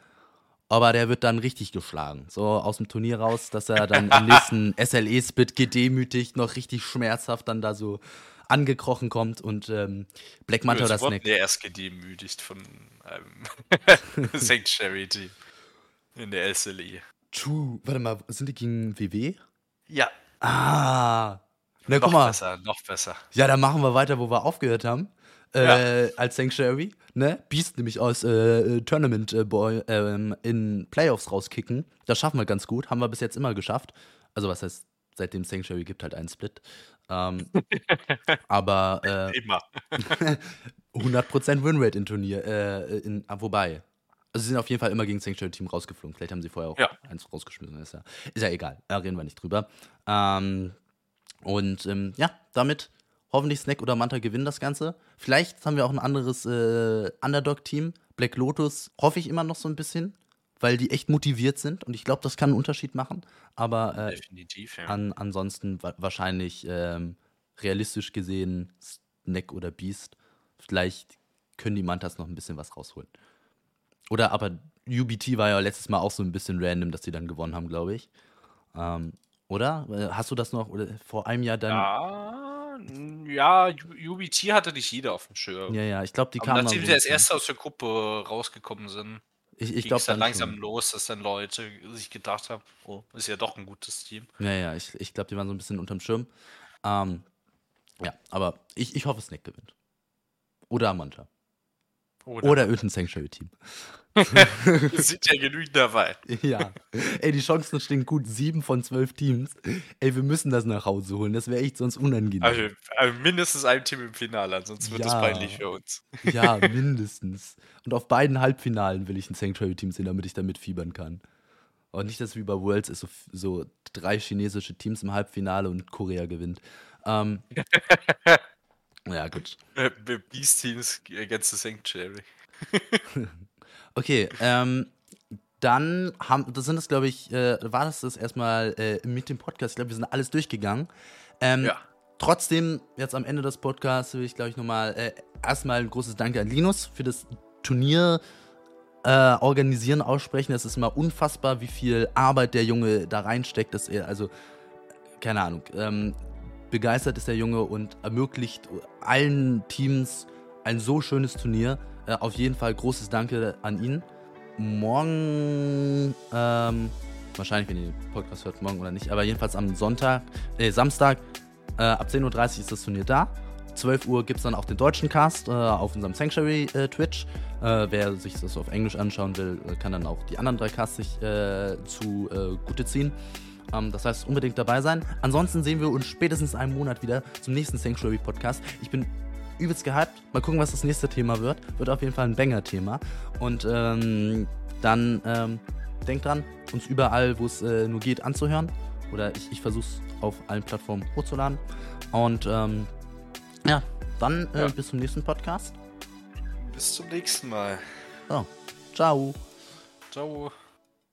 aber der wird dann richtig geschlagen. So aus dem Turnier raus, dass er dann im nächsten SLE-Spit gedemütigt, noch richtig schmerzhaft dann da so angekrochen kommt und ähm, Black Manta wurden Snack. wir erst gedemütigt von einem Sanctuary Team in der. SLE. True. Warte mal, sind die gegen WW? Ja, Ah. Na, noch guck mal. besser, noch besser. Ja, dann machen wir weiter, wo wir aufgehört haben. Äh, Als Sanctuary, ne? Beast nämlich aus äh, Tournament äh, Boy ähm, in Playoffs rauskicken. Das schaffen wir ganz gut. Haben wir bis jetzt immer geschafft. Also, was heißt, seitdem Sanctuary gibt halt einen Split. Ähm, aber äh, Immer. 100% Winrate in Turnier. Äh, in, ah, wobei. Also, sie sind auf jeden Fall immer gegen Sanctuary Team rausgeflogen. Vielleicht haben sie vorher auch Ja. eins rausgeschmissen. Ist ja, ist ja egal. Da reden wir nicht drüber. Ähm, und ähm, ja, damit hoffentlich Snack oder Manta gewinnen das Ganze. Vielleicht haben wir auch ein anderes äh, Underdog-Team. Black Lotus hoffe ich immer noch so ein bisschen, weil die echt motiviert sind und ich glaube, das kann einen Unterschied machen. Aber äh, Definitiv, ja. an, ansonsten wa wahrscheinlich ähm, realistisch gesehen Snack oder Beast. Vielleicht können die Mantas noch ein bisschen was rausholen. Oder aber UBT war ja letztes Mal auch so ein bisschen random, dass sie dann gewonnen haben, glaube ich. Ähm, oder? Äh, Hast du das noch oder vor einem Jahr dann? Ja, ja, UBT hatte nicht jeder auf dem Schirm. Ja, ja, ich glaube, die Aber kamen nachdem sie als Erste aus der Gruppe rausgekommen sind, Ich, ich ging glaube es dann dann langsam schon. los, dass dann Leute sich gedacht haben, oh, ist ja doch ein gutes Team. Ja, ja, ich, ich glaube, die waren so ein bisschen unterm Schirm. Ähm, ja, aber ich, ich hoffe, Snack gewinnt. Oder Manta. Oder irgendein Sanctuary-Team. es sind ja genügend dabei. Ja. Ey, die Chancen stehen gut. Sieben von zwölf Teams. Ey, wir müssen das nach Hause holen. Das wäre echt sonst unangenehm. Also, also mindestens ein Team im Finale, ansonsten wird es Ja. peinlich für uns. Ja, mindestens. Und auf beiden Halbfinalen will ich ein Sanctuary-Team sehen, damit ich da mitfiebern kann. Und nicht, dass wie bei Worlds ist, so, so drei chinesische Teams im Halbfinale und Korea gewinnt. Ähm, ja, gut. Beast Teams against the Sanctuary. Okay, ähm, dann haben, das sind es, glaube ich, äh, war das das erstmal äh, mit dem Podcast. Ich glaube, wir sind alles durchgegangen. Ähm, Ja. Trotzdem, jetzt am Ende des Podcasts will ich, glaube ich, nochmal äh, erstmal ein großes Danke an Linus für das Turnier äh, organisieren, aussprechen. Es ist immer unfassbar, wie viel Arbeit der Junge da reinsteckt. Dass er, also, keine Ahnung, ähm, begeistert ist der Junge und ermöglicht allen Teams ein so schönes Turnier. Äh, auf jeden Fall großes Danke an ihn. Morgen, ähm, wahrscheinlich, wenn ihr den Podcast hört, morgen oder nicht, aber jedenfalls am Sonntag, äh, Samstag, äh, ab 10.30 Uhr ist das Turnier da. 12 Uhr gibt es dann auch den deutschen Cast äh, auf unserem Sanctuary äh, Twitch. Äh, wer sich das auf Englisch anschauen will, äh, kann dann auch die anderen drei Casts sich äh, zu Gute ziehen. Ähm, das heißt, unbedingt dabei sein. Ansonsten sehen wir uns spätestens in einem Monat wieder zum nächsten Sanctuary Podcast. Ich bin übelst gehypt. Mal gucken, was das nächste Thema wird. Wird auf jeden Fall ein Banger-Thema. Und ähm, dann ähm, denkt dran, uns überall, wo es äh, nur geht, anzuhören. Oder ich, ich versuche es auf allen Plattformen hochzuladen. Und ähm, ja, dann äh, Ja. bis zum nächsten Podcast. Bis zum nächsten Mal. So, ciao. Ciao.